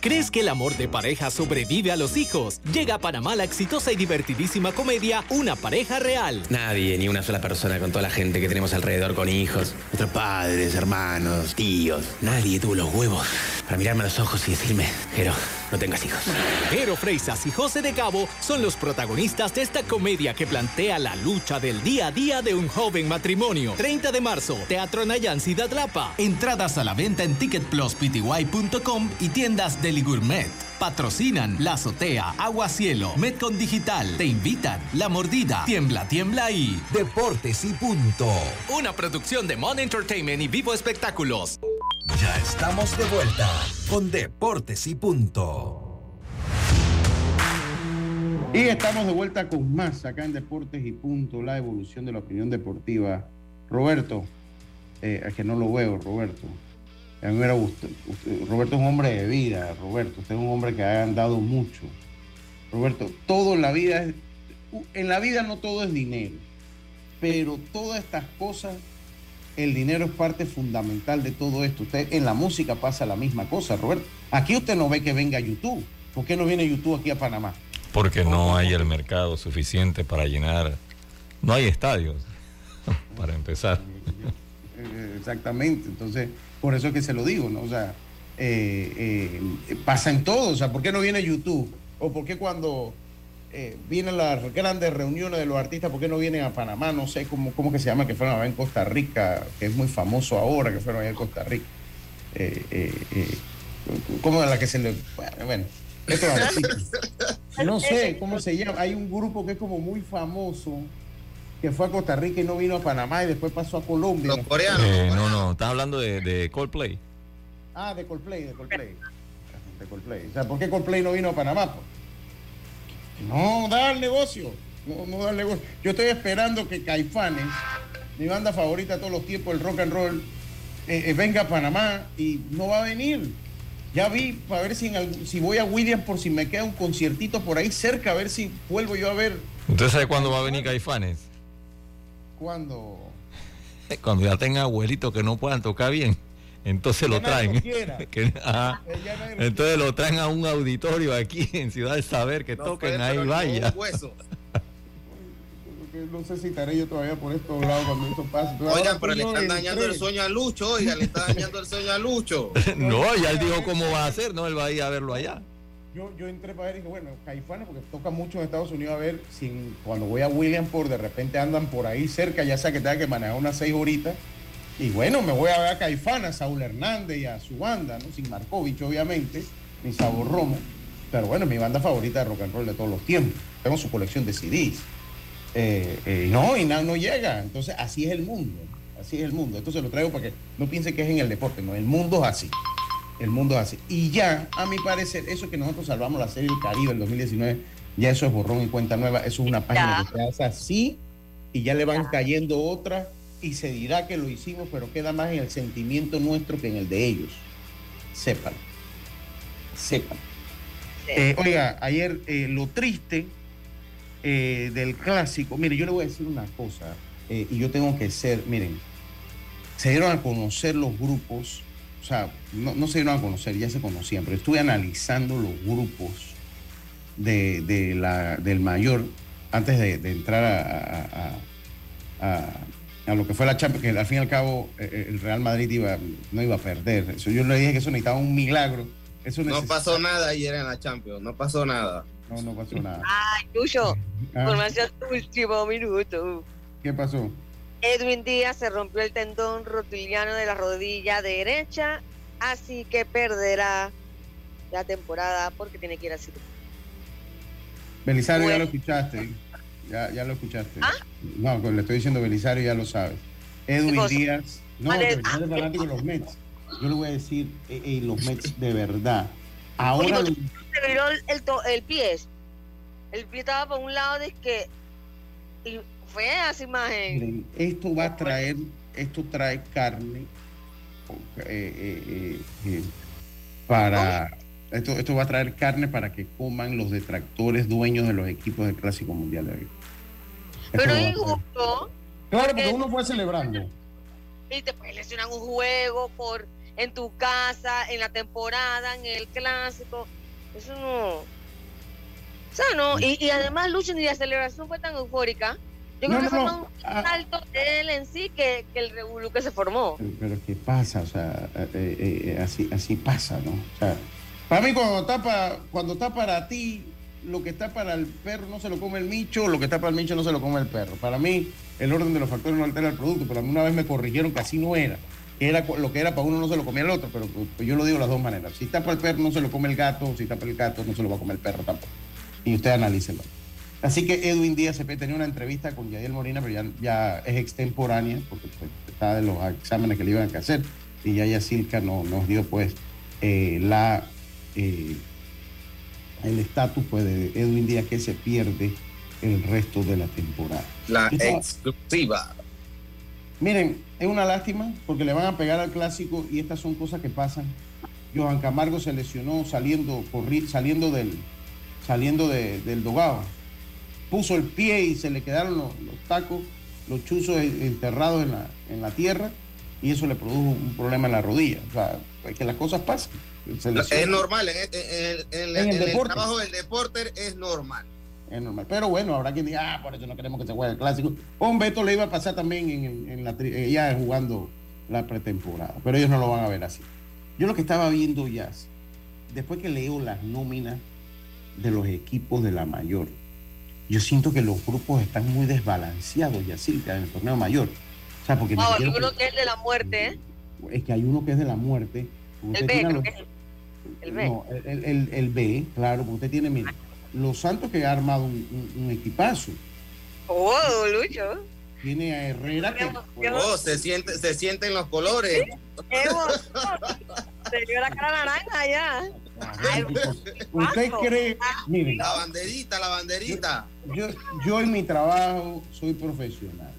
¿Crees que el amor de pareja sobrevive a los hijos? Llega a Panamá la exitosa y divertidísima comedia Una pareja real. Nadie, ni una sola persona con toda la gente que tenemos alrededor con hijos. Nuestros padres, hermanos, tíos. Nadie tuvo los huevos para mirarme a los ojos y decirme, pero no tengas hijos. Jero Freisas y José de Cabo son los protagonistas de esta comedia que plantea la lucha del día a día de un joven matrimonio. 30 de marzo, Teatro Nayan Ciudad Lapa. Entradas a la venta en ticketpluspty.com y tiendas Deli Gourmet. Patrocinan La Azotea, Agua Cielo, Metcon Digital. Te invitan La Mordida, Tiembla, Tiembla y Deportes y Punto. Una producción de Mon Entertainment y Vivo Espectáculos. Ya estamos de vuelta con Deportes y Punto. Y estamos de vuelta con más acá en Deportes y Punto, la evolución de la opinión deportiva. Roberto, eh, es que no lo veo, Roberto. A mí me gusta. Roberto es un hombre de vida, Roberto. Usted es un hombre que ha andado mucho. Roberto, todo en la vida es. En la vida no todo es dinero, pero todas estas cosas, el dinero es parte fundamental de todo esto. Usted en la música pasa la misma cosa, Roberto. Aquí usted no ve que venga YouTube. ¿Por qué no viene YouTube aquí a Panamá? Porque no hay el mercado suficiente para llenar. No hay estadios, para empezar. Exactamente. Entonces, por eso es que se lo digo, ¿no? O sea, eh, eh, pasa en todo. O sea, ¿por qué no viene YouTube? ¿O por qué cuando eh, vienen las grandes reuniones de los artistas, por qué no vienen a Panamá? No sé cómo, cómo que se llama, que fueron a ver en Costa Rica, que es muy famoso ahora, que fueron allá en Costa Rica. ¿Cómo es la que se le... Bueno, estos artistas. No sé cómo se llama. Hay un grupo que es como muy famoso que fue a Costa Rica y no vino a Panamá y después pasó a Colombia. Los coreanos. Eh, no, no, estás hablando de, de, Coldplay. Ah, de Coldplay, de Coldplay. De Coldplay. O sea, ¿por qué Coldplay no vino a Panamá? No, da el negocio. No, no darle gol. Yo estoy esperando que Caifanes, mi banda favorita de todos los tiempos, el rock and roll, eh, eh, venga a Panamá y no va a venir. Ya vi para ver si, en algún- si voy a Williams por si me queda un conciertito por ahí cerca, a ver si vuelvo yo a ver ¿Usted sabe cuándo va a venir Caifanes? Cuando... Cuando ya tenga abuelitos que no puedan tocar bien. Entonces lo traen. Que- ajá. Entonces lo traen a un auditorio aquí en Ciudad de Saber que No toquen ahí vaya. hueso. No sé si estaré yo todavía por estos lados cuando esto pase. Pero Oigan, pero le están dañando el sueño a Lucho, oiga, le está dañando el sueño a Lucho. No, ya él dijo cómo va a hacer, no, él va a ir a verlo allá. Yo, yo entré para ver y dije, bueno, Caifanes, porque toca mucho en Estados Unidos, a ver si cuando voy a Williamsport de repente andan por ahí cerca, ya sea que tenga que manejar unas seis horitas. Y bueno, me voy a ver a Caifanes, a Saúl Hernández y a su banda, ¿no? Sin Markovich, obviamente, ni Sabor Romo. Pero bueno, mi banda favorita de rock and roll de todos los tiempos. Tengo su colección de CDs. Eh, eh, no, y nada, no llega. Entonces, así es el mundo. Así es el mundo. Entonces lo traigo para que no piense que es en el deporte. No, el mundo es así. El mundo así. Y ya, a mi parecer, eso que nosotros salvamos la serie del Caribe en 2019, ya eso es borrón y cuenta nueva. Eso es una página que se hace así y ya le van cayendo otras y se dirá que lo hicimos, pero queda más en el sentimiento nuestro que en el de ellos. Sepan. Sepan. Eh, oiga, ayer eh, lo triste eh, del clásico, mire, yo le voy a decir una cosa, y yo tengo que ser, miren, se dieron a conocer los grupos, o sea, no, no se dieron a conocer, ya se conocían, pero estuve analizando los grupos de, de la, del mayor antes de, de entrar a, a- a- a- a lo que fue la Champions, que al fin y al cabo eh, eh, el Real Madrid iba, no iba a perder. Eso, yo le dije que eso necesitaba un milagro. Eso No pasó nada ayer en la Champions, no pasó nada. No, no pasó nada. Ay, Lucho, Ah. información último minuto. ¿Qué pasó? Edwin Díaz se rompió el tendón rotiliano de la rodilla derecha, así que perderá la temporada porque tiene que ir a cirugía. Belisario, ya lo escuchaste. Ya, ya lo escuchaste. ¿Ah? No, pues le estoy diciendo Belisario, ya lo sabes. Edwin? Díaz. No, ¿Cuál que es? Fanático de los Mets. Yo le voy a decir, eh, eh, los Mets de verdad. Ahora Oye, Se el, el, el pie. El pie estaba por un lado de que y fue esa imagen. esto va a traer, esto trae carne eh, eh, eh, para. Esto, esto va a traer carne para que coman los detractores dueños de los equipos del Clásico Mundial de hoy. Esto Pero es injusto. Claro, porque uno fue celebrando. Y te puedes lesionar un juego por en tu casa, en la temporada, en el clásico. Eso no. O sea, no. Y, y además, Lucho, ni la celebración fue tan eufórica. Yo No, creo que no, fue más un Ah. salto de él en sí que, que el revolú que se formó. Pero, ¿qué pasa? O sea, eh, eh, eh, así, así pasa, ¿no? O sea, para mí cuando está, pa- cuando está para ti, lo que está para el perro no se lo come el micho, lo que está para el micho no se lo come el perro. Para mí, el orden de los factores no altera el producto, pero a mí una vez me corrigieron que así no era. Que era lo que era para uno no se lo comía el otro, pero pues, yo lo digo de las dos maneras. Si está para el perro no se lo come el gato, si está para el gato no se lo va a comer el perro tampoco. Y usted analícelo. Así que Edwin Díaz CP tenía una entrevista con Yadiel Molina, pero ya, ya es extemporánea, porque pues, está de los exámenes que le iban a hacer. Y ya Yacilca no, nos dio pues eh, la eh, el estatus pues, de Edwin Díaz que se pierde el resto de la temporada. La exclusiva. Miren, es una lástima porque le van a pegar al clásico y estas son cosas que pasan. Johan Camargo se lesionó saliendo, corri- saliendo del, saliendo de- del dogado. Puso el pie y se le quedaron los, los tacos, los chuzos en- enterrados en la, en la tierra y eso le produjo un problema en la rodilla. O sea, es que las cosas pasan. Es normal, en, en- en- en- En el el trabajo del deporte es normal. Es normal. Pero bueno, habrá quien diga, ah, por eso no queremos que se juegue el clásico. Un Beto le iba a pasar también en, en la, tri- eh, ya jugando la pretemporada. Pero ellos no lo van a ver así. Yo lo que estaba viendo ya, después que leo las nóminas de los equipos de la mayor, yo siento que los grupos están muy desbalanceados ya sí, en el torneo mayor. O sea, porque Wow, yo creo que es el de la muerte. ¿eh? es que hay uno que es de la muerte. El Usted B, tiene a creo los- que es el, el B. no, el, el- el B, claro, porque usted tiene, los Santos que ha armado un, un- un equipazo. Oh, Lucho. Tiene a Herrera que Oh, se, siente, se sienten los colores. Evo, se dio la cara naranja ya. ¿Usted cree? Miren, La banderita, la banderita. yo, yo en mi trabajo soy profesional.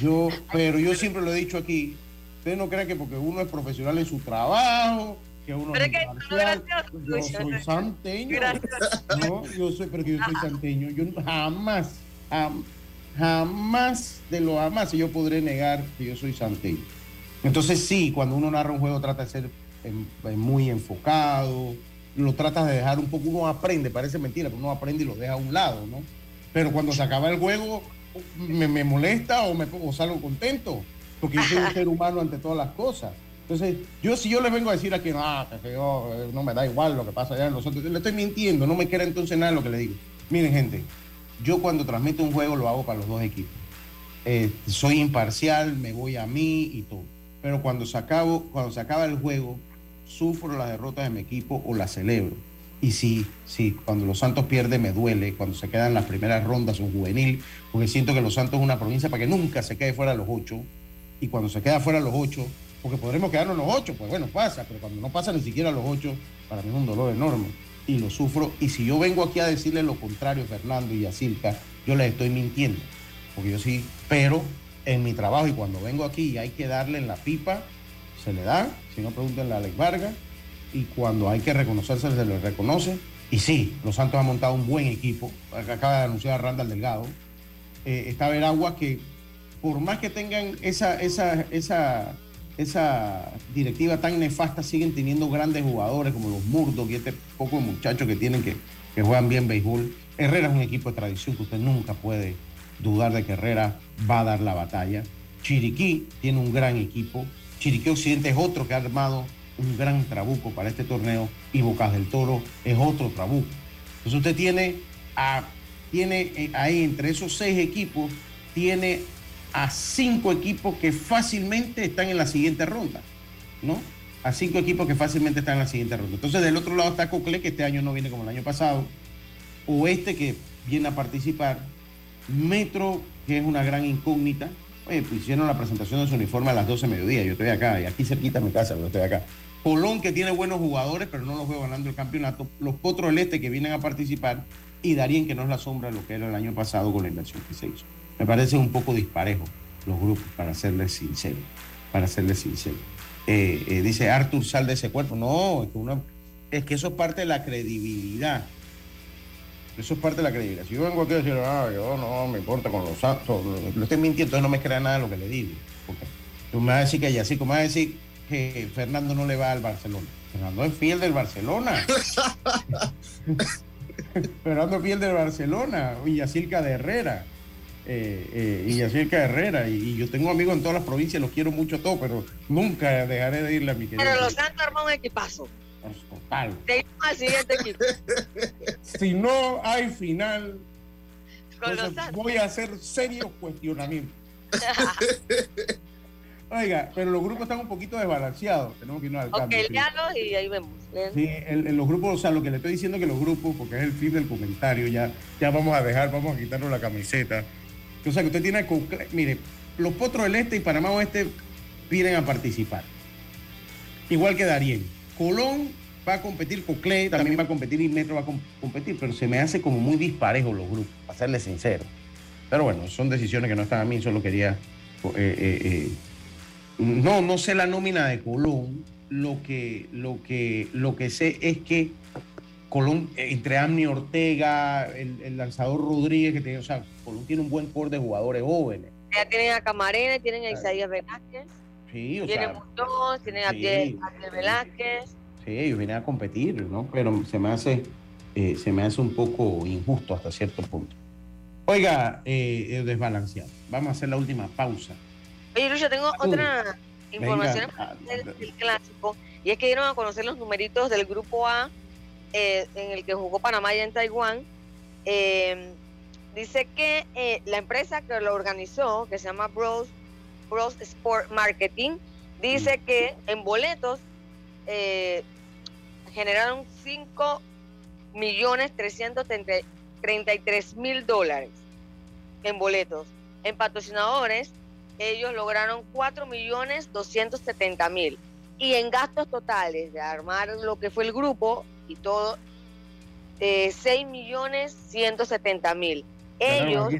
Yo, pero yo siempre lo he dicho aquí, ustedes no crean que porque uno es profesional en su trabajo, que uno Pero es que imparcial. no, yo soy santeño. Gracias. No, yo soy, pero que yo soy santeño. Yo jamás, jam- jamás de lo jamás yo podré negar que yo soy santeño. Entonces sí, cuando uno narra un juego trata de ser em, muy enfocado, lo tratas de dejar un poco, uno aprende, parece mentira, pero uno aprende y lo deja a un lado, ¿no? Pero cuando se acaba el juego, me, me molesta o, me, o salgo contento, porque yo soy un ser humano ante todas las cosas. Entonces, yo si yo les vengo a decir aquí, no, que yo, eh, no me da igual lo que pasa allá en los otros, le estoy mintiendo, no me quiera entonces nada lo que le digo. Miren, gente, yo cuando transmito un juego lo hago para los dos equipos. Eh, soy imparcial, me voy a mí y todo. Pero cuando se, acabo, cuando se acaba el juego, sufro las derrotas de mi equipo o las celebro. Y sí, sí, cuando los Santos pierden me duele, cuando se quedan las primeras rondas un juvenil, porque siento que los Santos es una provincia para que nunca se quede fuera de los ocho. Y cuando se queda fuera de los ocho, porque podremos quedarnos los ocho, pues bueno, pasa, pero cuando no pasa ni siquiera los ocho, para mí es un dolor enorme. Y lo sufro. Y si yo vengo aquí a decirle lo contrario, Fernando y a yo les estoy mintiendo. Porque yo sí, pero en mi trabajo y cuando vengo aquí hay que darle en la pipa, se le da, si no pregúntenle a Alex Vargas, y cuando hay que reconocerse se le reconoce. Y sí, los Santos han montado un buen equipo, acaba de anunciar Randall Delgado. Eh, está Veragua que por más que tengan esa, esa, esa, esa directiva tan nefasta, siguen teniendo grandes jugadores como los Murdoch y este poco de muchachos que tienen que, que juegan bien béisbol. Herrera es un equipo de tradición que usted nunca puede dudar de que Herrera va a dar la batalla. Chiriquí tiene un gran equipo. Chiriquí Occidente es otro que ha armado un gran trabuco para este torneo y Bocas del Toro es otro trabuco. Entonces usted tiene, a, tiene eh, ahí entre esos seis equipos, tiene a cinco equipos que fácilmente están en la siguiente ronda, ¿no? A cinco equipos que fácilmente están en la siguiente ronda. Entonces del otro lado está Cocle, que este año no viene como el año pasado, Oeste que viene a participar, Metro, que es una gran incógnita. Oye, pues hicieron la presentación de su uniforme a las 12 de mediodía. Yo estoy acá, y aquí cerquita de mi casa, pero estoy acá. Colón, que tiene buenos jugadores, pero no los veo ganando el campeonato. Los Potros del Este, que vienen a participar. Y Darien, que no es la sombra de lo que era el año pasado con la inversión que se hizo. Me parece un poco disparejo los grupos, para serles sincero. Para serles sincero. Eh, eh, dice Arthur, sal de ese cuerpo. No, es que, uno- es que eso es parte de la credibilidad. Eso es parte de la credibilidad. Si yo vengo aquí a decir, ah, yo no me importa con los santos, lo, estoy mintiendo, entonces no me crea nada de lo que le digo. Porque tú me vas a decir que como me vas a decir que Fernando no le va al Barcelona. Fernando es fiel del Barcelona. Fernando es fiel del Barcelona. Villacilca de Herrera. Eh, eh, Villacilca de Herrera. Y, y yo tengo amigos en todas las provincias, los quiero mucho a todos, pero nunca dejaré de irle a mi querido. Pero los Santos armó un equipazo. Total. Si no hay final, entonces voy a hacer serios cuestionamientos. Oiga, pero los grupos están un poquito desbalanceados. Tenemos que irnos al ok, cambio. sí. léalos y ahí vemos. Sí, en, en los grupos, o sea, lo que le estoy diciendo que los grupos, porque es el fin del comentario, ya, ya vamos a dejar, vamos a quitarnos la camiseta. O sea, que usted tiene que, mire, los Potros del Este y Panamá Oeste vienen a participar. Igual que Darien. Colón va a competir, Coclé también va a competir y Metro va a com- competir, pero se me hace como muy disparejo los grupos, para serle sincero. Pero bueno, son decisiones que no están a mí, solo quería... eh, eh, eh, no, no sé la nómina de Colón. Lo que, lo que, lo que sé es que Colón, entre Amni Ortega, el, el lanzador Rodríguez, que tiene, o sea, Colón tiene un buen core de jugadores jóvenes. Ya tienen a Camarena, tienen a Isaías Velázquez, Sí, o Muñoz, tienen a sí. Abdiel Abdiel Velázquez. sí, ellos vienen a competir, ¿no? Pero se me hace, eh, se me hace un poco injusto hasta cierto punto. Oiga, eh, eh, desbalanceado. Vamos a hacer la última pausa. Oye, Lucha, tengo Uy, otra información ah, del, del clásico y es que dieron a conocer los numeritos del grupo A eh, en el que jugó Panamá y en Taiwán. Dice que la empresa que lo organizó, que se llama Bros, Bros Sport Marketing, dice que en boletos eh, generaron 5 millones 333 mil dólares en boletos. En patrocinadores, ellos lograron 4 millones 270 mil. Y en gastos totales de armar lo que fue el grupo y todo, eh, 6 millones 170 mil. Ellos,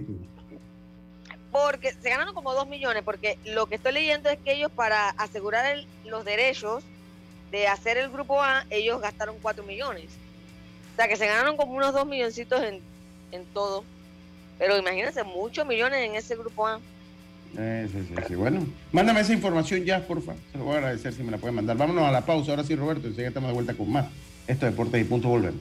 porque se ganaron como 2 millones, porque lo que estoy leyendo es que ellos para asegurar los derechos de hacer el grupo A, ellos gastaron 4 millones. O sea que se ganaron como unos 2 milloncitos en, en todo. Pero imagínense, muchos millones en ese grupo A. Eh, sí, sí, sí. Bueno, mándame esa información ya, porfa. Se lo voy a agradecer si me la pueden mandar. Vámonos a la pausa. Ahora sí, Roberto. Enseguida estamos de vuelta con más. Esto es Deportes y Punto. Volvemos.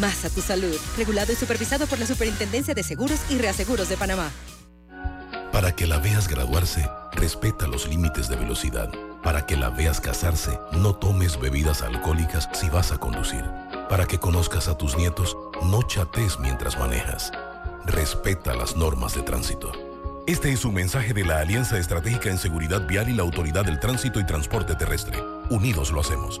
más a tu salud. Regulado y supervisado por la Superintendencia de Seguros y Reaseguros de Panamá. Para que la veas graduarse, respeta los límites de velocidad. Para que la veas casarse, no tomes bebidas alcohólicas si vas a conducir. Para que conozcas a tus nietos, no chates mientras manejas. Respeta las normas de tránsito. Este es un mensaje de la Alianza Estratégica en Seguridad Vial y la Autoridad del Tránsito y Transporte Terrestre. Unidos lo hacemos.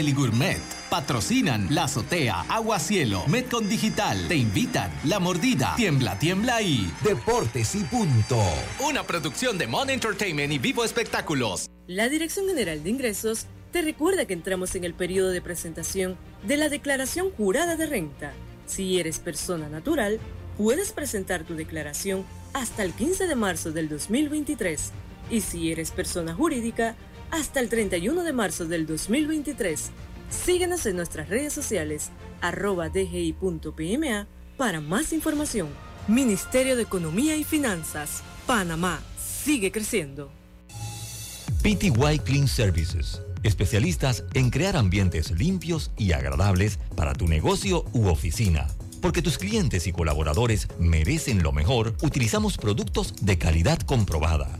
Deli Gourmet. Patrocinan La Azotea, Agua Cielo, Metcon Digital. Te invitan La Mordida, Tiembla, Tiembla y Deportes y Punto. Una producción de Mon Entertainment y Vivo Espectáculos. La Dirección General de Ingresos te recuerda que entramos en el periodo de presentación de la declaración jurada de renta. Si eres persona natural, puedes presentar tu declaración hasta el 15 de marzo del 2023 y si eres persona jurídica, hasta el 31 de marzo del 2023. Síguenos en nuestras redes sociales arroba dgi.pma para más información. Ministerio de Economía y Finanzas, Panamá, sigue creciendo. PTY Clean Services, especialistas en crear ambientes limpios y agradables para tu negocio u oficina. Porque tus clientes y colaboradores merecen lo mejor, utilizamos productos de calidad comprobada.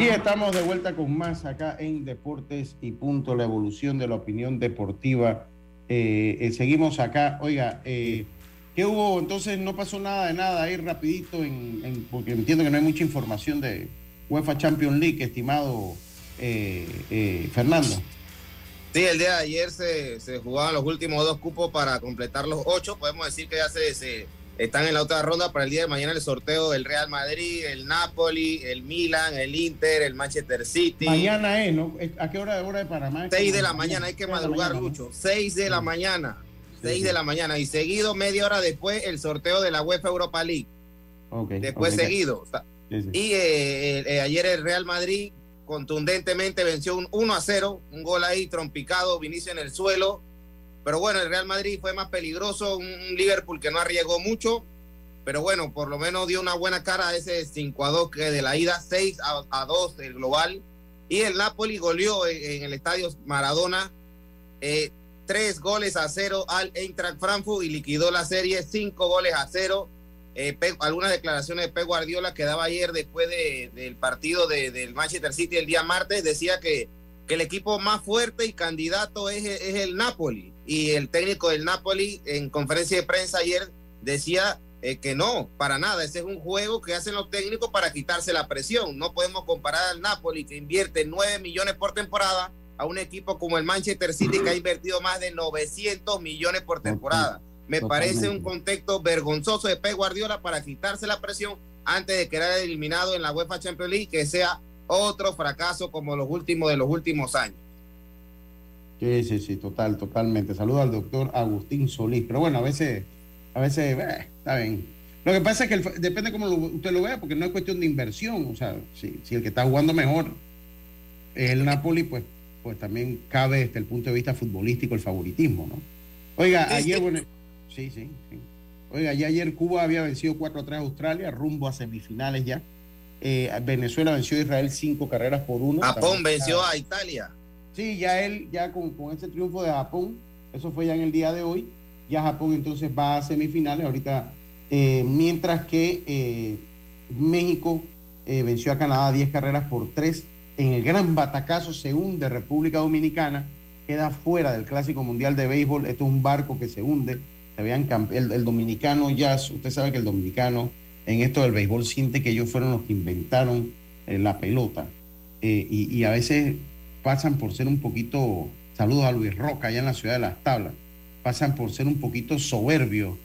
Y estamos de vuelta con más acá en Deportes y Punto, la evolución de la opinión deportiva. Eh, eh, seguimos acá. Oiga, eh, ¿qué hubo? Entonces no pasó nada de nada ahí rapidito, porque entiendo que no hay mucha información de UEFA Champions League, estimado Fernando. Sí, el día de ayer se, se jugaban los últimos dos cupos para completar los ocho. Podemos decir que ya se están en la otra ronda para el día de mañana el sorteo del Real Madrid, el Napoli, el Milan, el Inter, el Manchester City. Mañana es, ¿no? ¿A qué hora, hora de Panamá? 6 de la mañana, hay que madrugar mucho. 6 de la mañana. 6 de la mañana. Y seguido, media hora después, el sorteo de la UEFA Europa League. después seguido. Y eh, eh, ayer el Real Madrid contundentemente venció un 1 a 0, un gol ahí trompicado, Vinicio en el suelo pero bueno, el Real Madrid fue más peligroso, un Liverpool que no arriesgó mucho, pero bueno, por lo menos dio una buena cara a ese 5 a 2 que de la ida, 6 a, 2 el global. Y el Napoli goleó en, el estadio Maradona 3 tres goles a cero al Eintracht Frankfurt y liquidó la serie cinco goles a cero. Eh, algunas declaraciones de Pep Guardiola que daba ayer después del partido del Manchester City el día martes decía que, que el equipo más fuerte y candidato es, es el Napoli y el técnico del Napoli en conferencia de prensa ayer decía eh, que no, para nada. Ese es un juego que hacen los técnicos para quitarse la presión. No podemos comparar al Napoli que invierte 9 millones por temporada a un equipo como el Manchester City que ha invertido más de 900 millones por temporada. Me parece un contexto vergonzoso de Pep Guardiola para quitarse la presión antes de quedar eliminado en la UEFA Champions League, que sea otro fracaso como los últimos de los últimos años. Sí, sí, sí, total, totalmente. Saludo al doctor Agustín Solís. Pero bueno, a veces a veces, eh, está bien. Lo que pasa es que depende cómo usted lo vea, porque no es cuestión de inversión. O sea, si, el que está jugando mejor es el Napoli, pues, pues también cabe desde el punto de vista futbolístico el favoritismo, ¿no? Oiga, ayer, bueno, sí, sí, sí. Oiga, ya ayer Cuba había vencido 4 a 3 a Australia, rumbo a semifinales ya. Eh, Venezuela venció a Israel cinco carreras por uno. Japón venció a Italia. Sí, ya él, ya con, con ese triunfo de Japón, eso fue ya en el día de hoy ya Japón entonces va a semifinales ahorita, eh, mientras que eh, México venció a Canadá 10 carreras por 3. En el gran batacazo se hunde República Dominicana, queda fuera del Clásico Mundial de Béisbol. Esto es un barco que se hunde. Se vean el, el, dominicano ya, usted sabe que el dominicano en esto del béisbol siente que ellos fueron los que inventaron la pelota. Y, y, a veces pasan por ser un poquito, saludos a Luis Roca allá en la ciudad de las tablas, pasan por ser un poquito soberbios,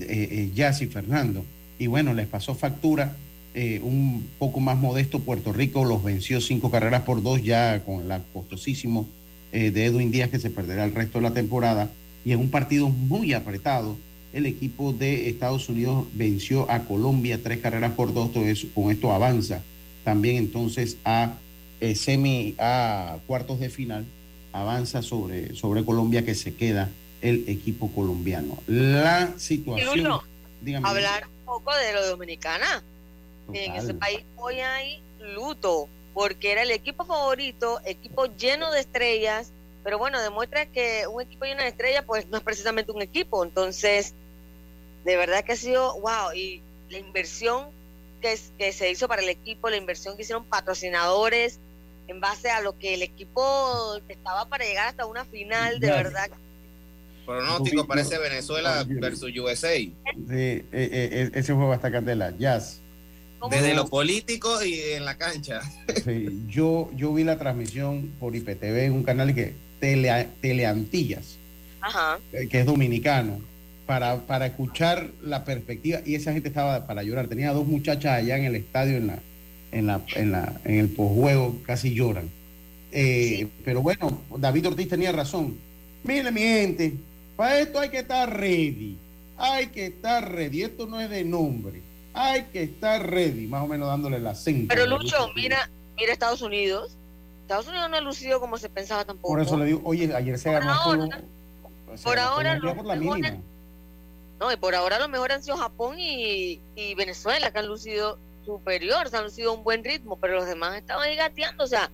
eh, eh y Fernando. Y bueno, les pasó factura. Eh, un poco más modesto Puerto Rico los venció cinco carreras por dos ya con el costosísimo eh, de Edwin Díaz que se perderá el resto de la temporada. Y en un partido muy apretado, el equipo de Estados Unidos venció a Colombia tres carreras por dos. con esto avanza también entonces a semi, a cuartos de final. Avanza sobre, sobre Colombia que se queda el equipo colombiano. La situación... hablar un poco de lo dominicana. En ese país hoy hay luto porque era el equipo favorito, equipo lleno de estrellas, pero bueno, demuestra que un equipo lleno de estrellas pues no es precisamente un equipo, entonces de verdad que ha sido wow y la inversión que, que se hizo para el equipo, la inversión que hicieron patrocinadores en base a lo que el equipo estaba para llegar hasta una final, de verdad. Pronóstico parece Venezuela versus USA. Sí, eh, eh, eh, ese juego hasta candela, jazz. Desde lo político y en la cancha. Sí, yo, yo vi la transmisión por IPTV en un canal que Tele, Teleantillas, que es dominicano, para, para escuchar la perspectiva. Y esa gente estaba para llorar. Tenía dos muchachas allá en el estadio, en la, en la, en la, en el posjuego, casi lloran. Pero bueno, David Ortiz tenía razón. Mire, mi gente, para esto hay que estar ready. Hay que estar ready. Esto no es de nombre. Hay que estar ready, más o menos dándole la acento. Pero Lucho, mira, mira Estados Unidos. Estados Unidos no ha lucido como se pensaba tampoco. Por eso le digo, oye, ayer se ganó ahora, por ahora por la. No, y por ahora lo mejor han sido Japón y, y Venezuela, que han lucido superior, se han lucido un buen ritmo, pero los demás estaban ahí gateando, o sea,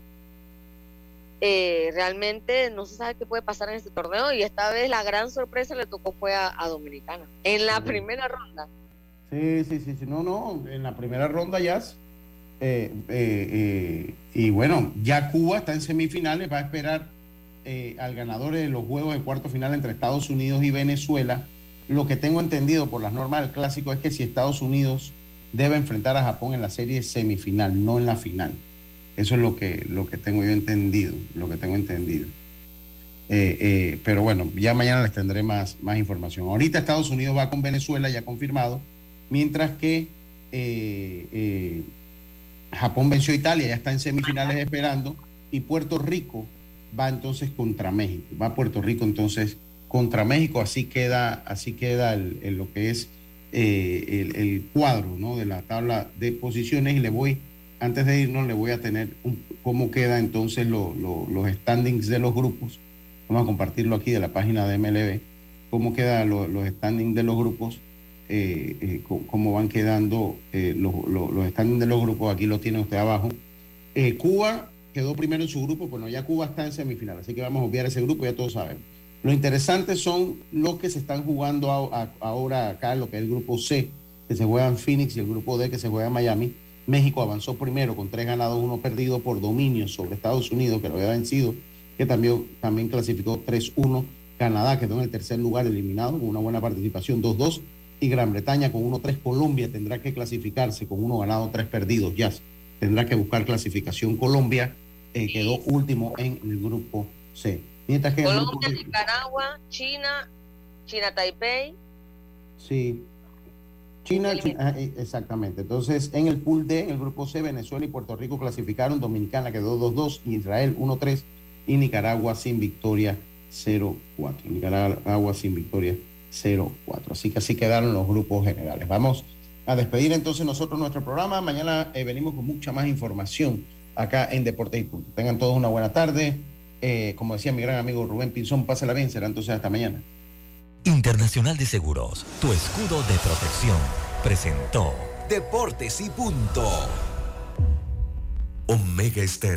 eh, realmente no se sabe qué puede pasar en este torneo y esta vez la gran sorpresa le tocó fue a, Dominicana en la primera ronda. Sí, sí, sí, sí, no, no, en la primera ronda ya. Eh, eh, y bueno, ya Cuba está en semifinales, va a esperar al ganador de los juegos de cuarto final entre Estados Unidos y Venezuela. Lo que tengo entendido por las normas del clásico es que si Estados Unidos debe enfrentar a Japón en la serie semifinal, no en la final. Eso es lo que, lo que tengo yo entendido, lo que tengo entendido. Eh, eh, pero bueno, ya mañana les tendré más, más información. Ahorita Estados Unidos va con Venezuela, ya confirmado, mientras que eh, Japón venció a Italia, ya está en semifinales esperando, y Puerto Rico va entonces contra México. Va Puerto Rico entonces contra México, así queda, así queda lo que es el, cuadro ¿no? de la tabla de posiciones y le voy antes de irnos le voy a tener cómo queda entonces los standings de los grupos. Vamos a compartirlo aquí de la página de MLB. Cómo quedan los standings de los grupos, eh, eh, cómo van quedando eh, los, standings de los grupos. Aquí los tiene usted abajo. Cuba quedó primero en su grupo. Bueno, ya Cuba está en semifinal, así que vamos a obviar ese grupo, ya todos saben. Lo interesante son los que se están jugando ahora acá, lo que es el grupo C, que se juega en Phoenix, y el grupo D, que se juega en Miami. México avanzó primero con tres ganados, uno perdido por dominio sobre Estados Unidos, que lo había vencido, que también, también clasificó 3-1. Canadá quedó en el tercer lugar eliminado con una buena participación 2-2. Y Gran Bretaña con 1-3. Colombia tendrá que clasificarse con uno ganado, tres perdidos. Ya tendrá que buscar clasificación. Colombia eh, quedó último en el grupo C. Mientras que Colombia, Nicaragua, China, China Taipei. Sí. China, ah, eh, exactamente. Entonces, en el pool D, en el grupo C, Venezuela y Puerto Rico clasificaron. Dominicana quedó 2-2, Israel 1-3 y Nicaragua sin victoria 0-4. Nicaragua sin victoria 0-4. Así que así quedaron los grupos generales. Vamos a despedir entonces nosotros nuestro programa. Mañana eh, venimos con mucha más información acá en Deporte y Punto. Tengan todos una buena tarde. Eh, como decía mi gran amigo Rubén Pinzón, pásala bien, será entonces hasta mañana. Internacional de Seguros, tu escudo de protección, presentó Deportes y Punto. Omega Esther.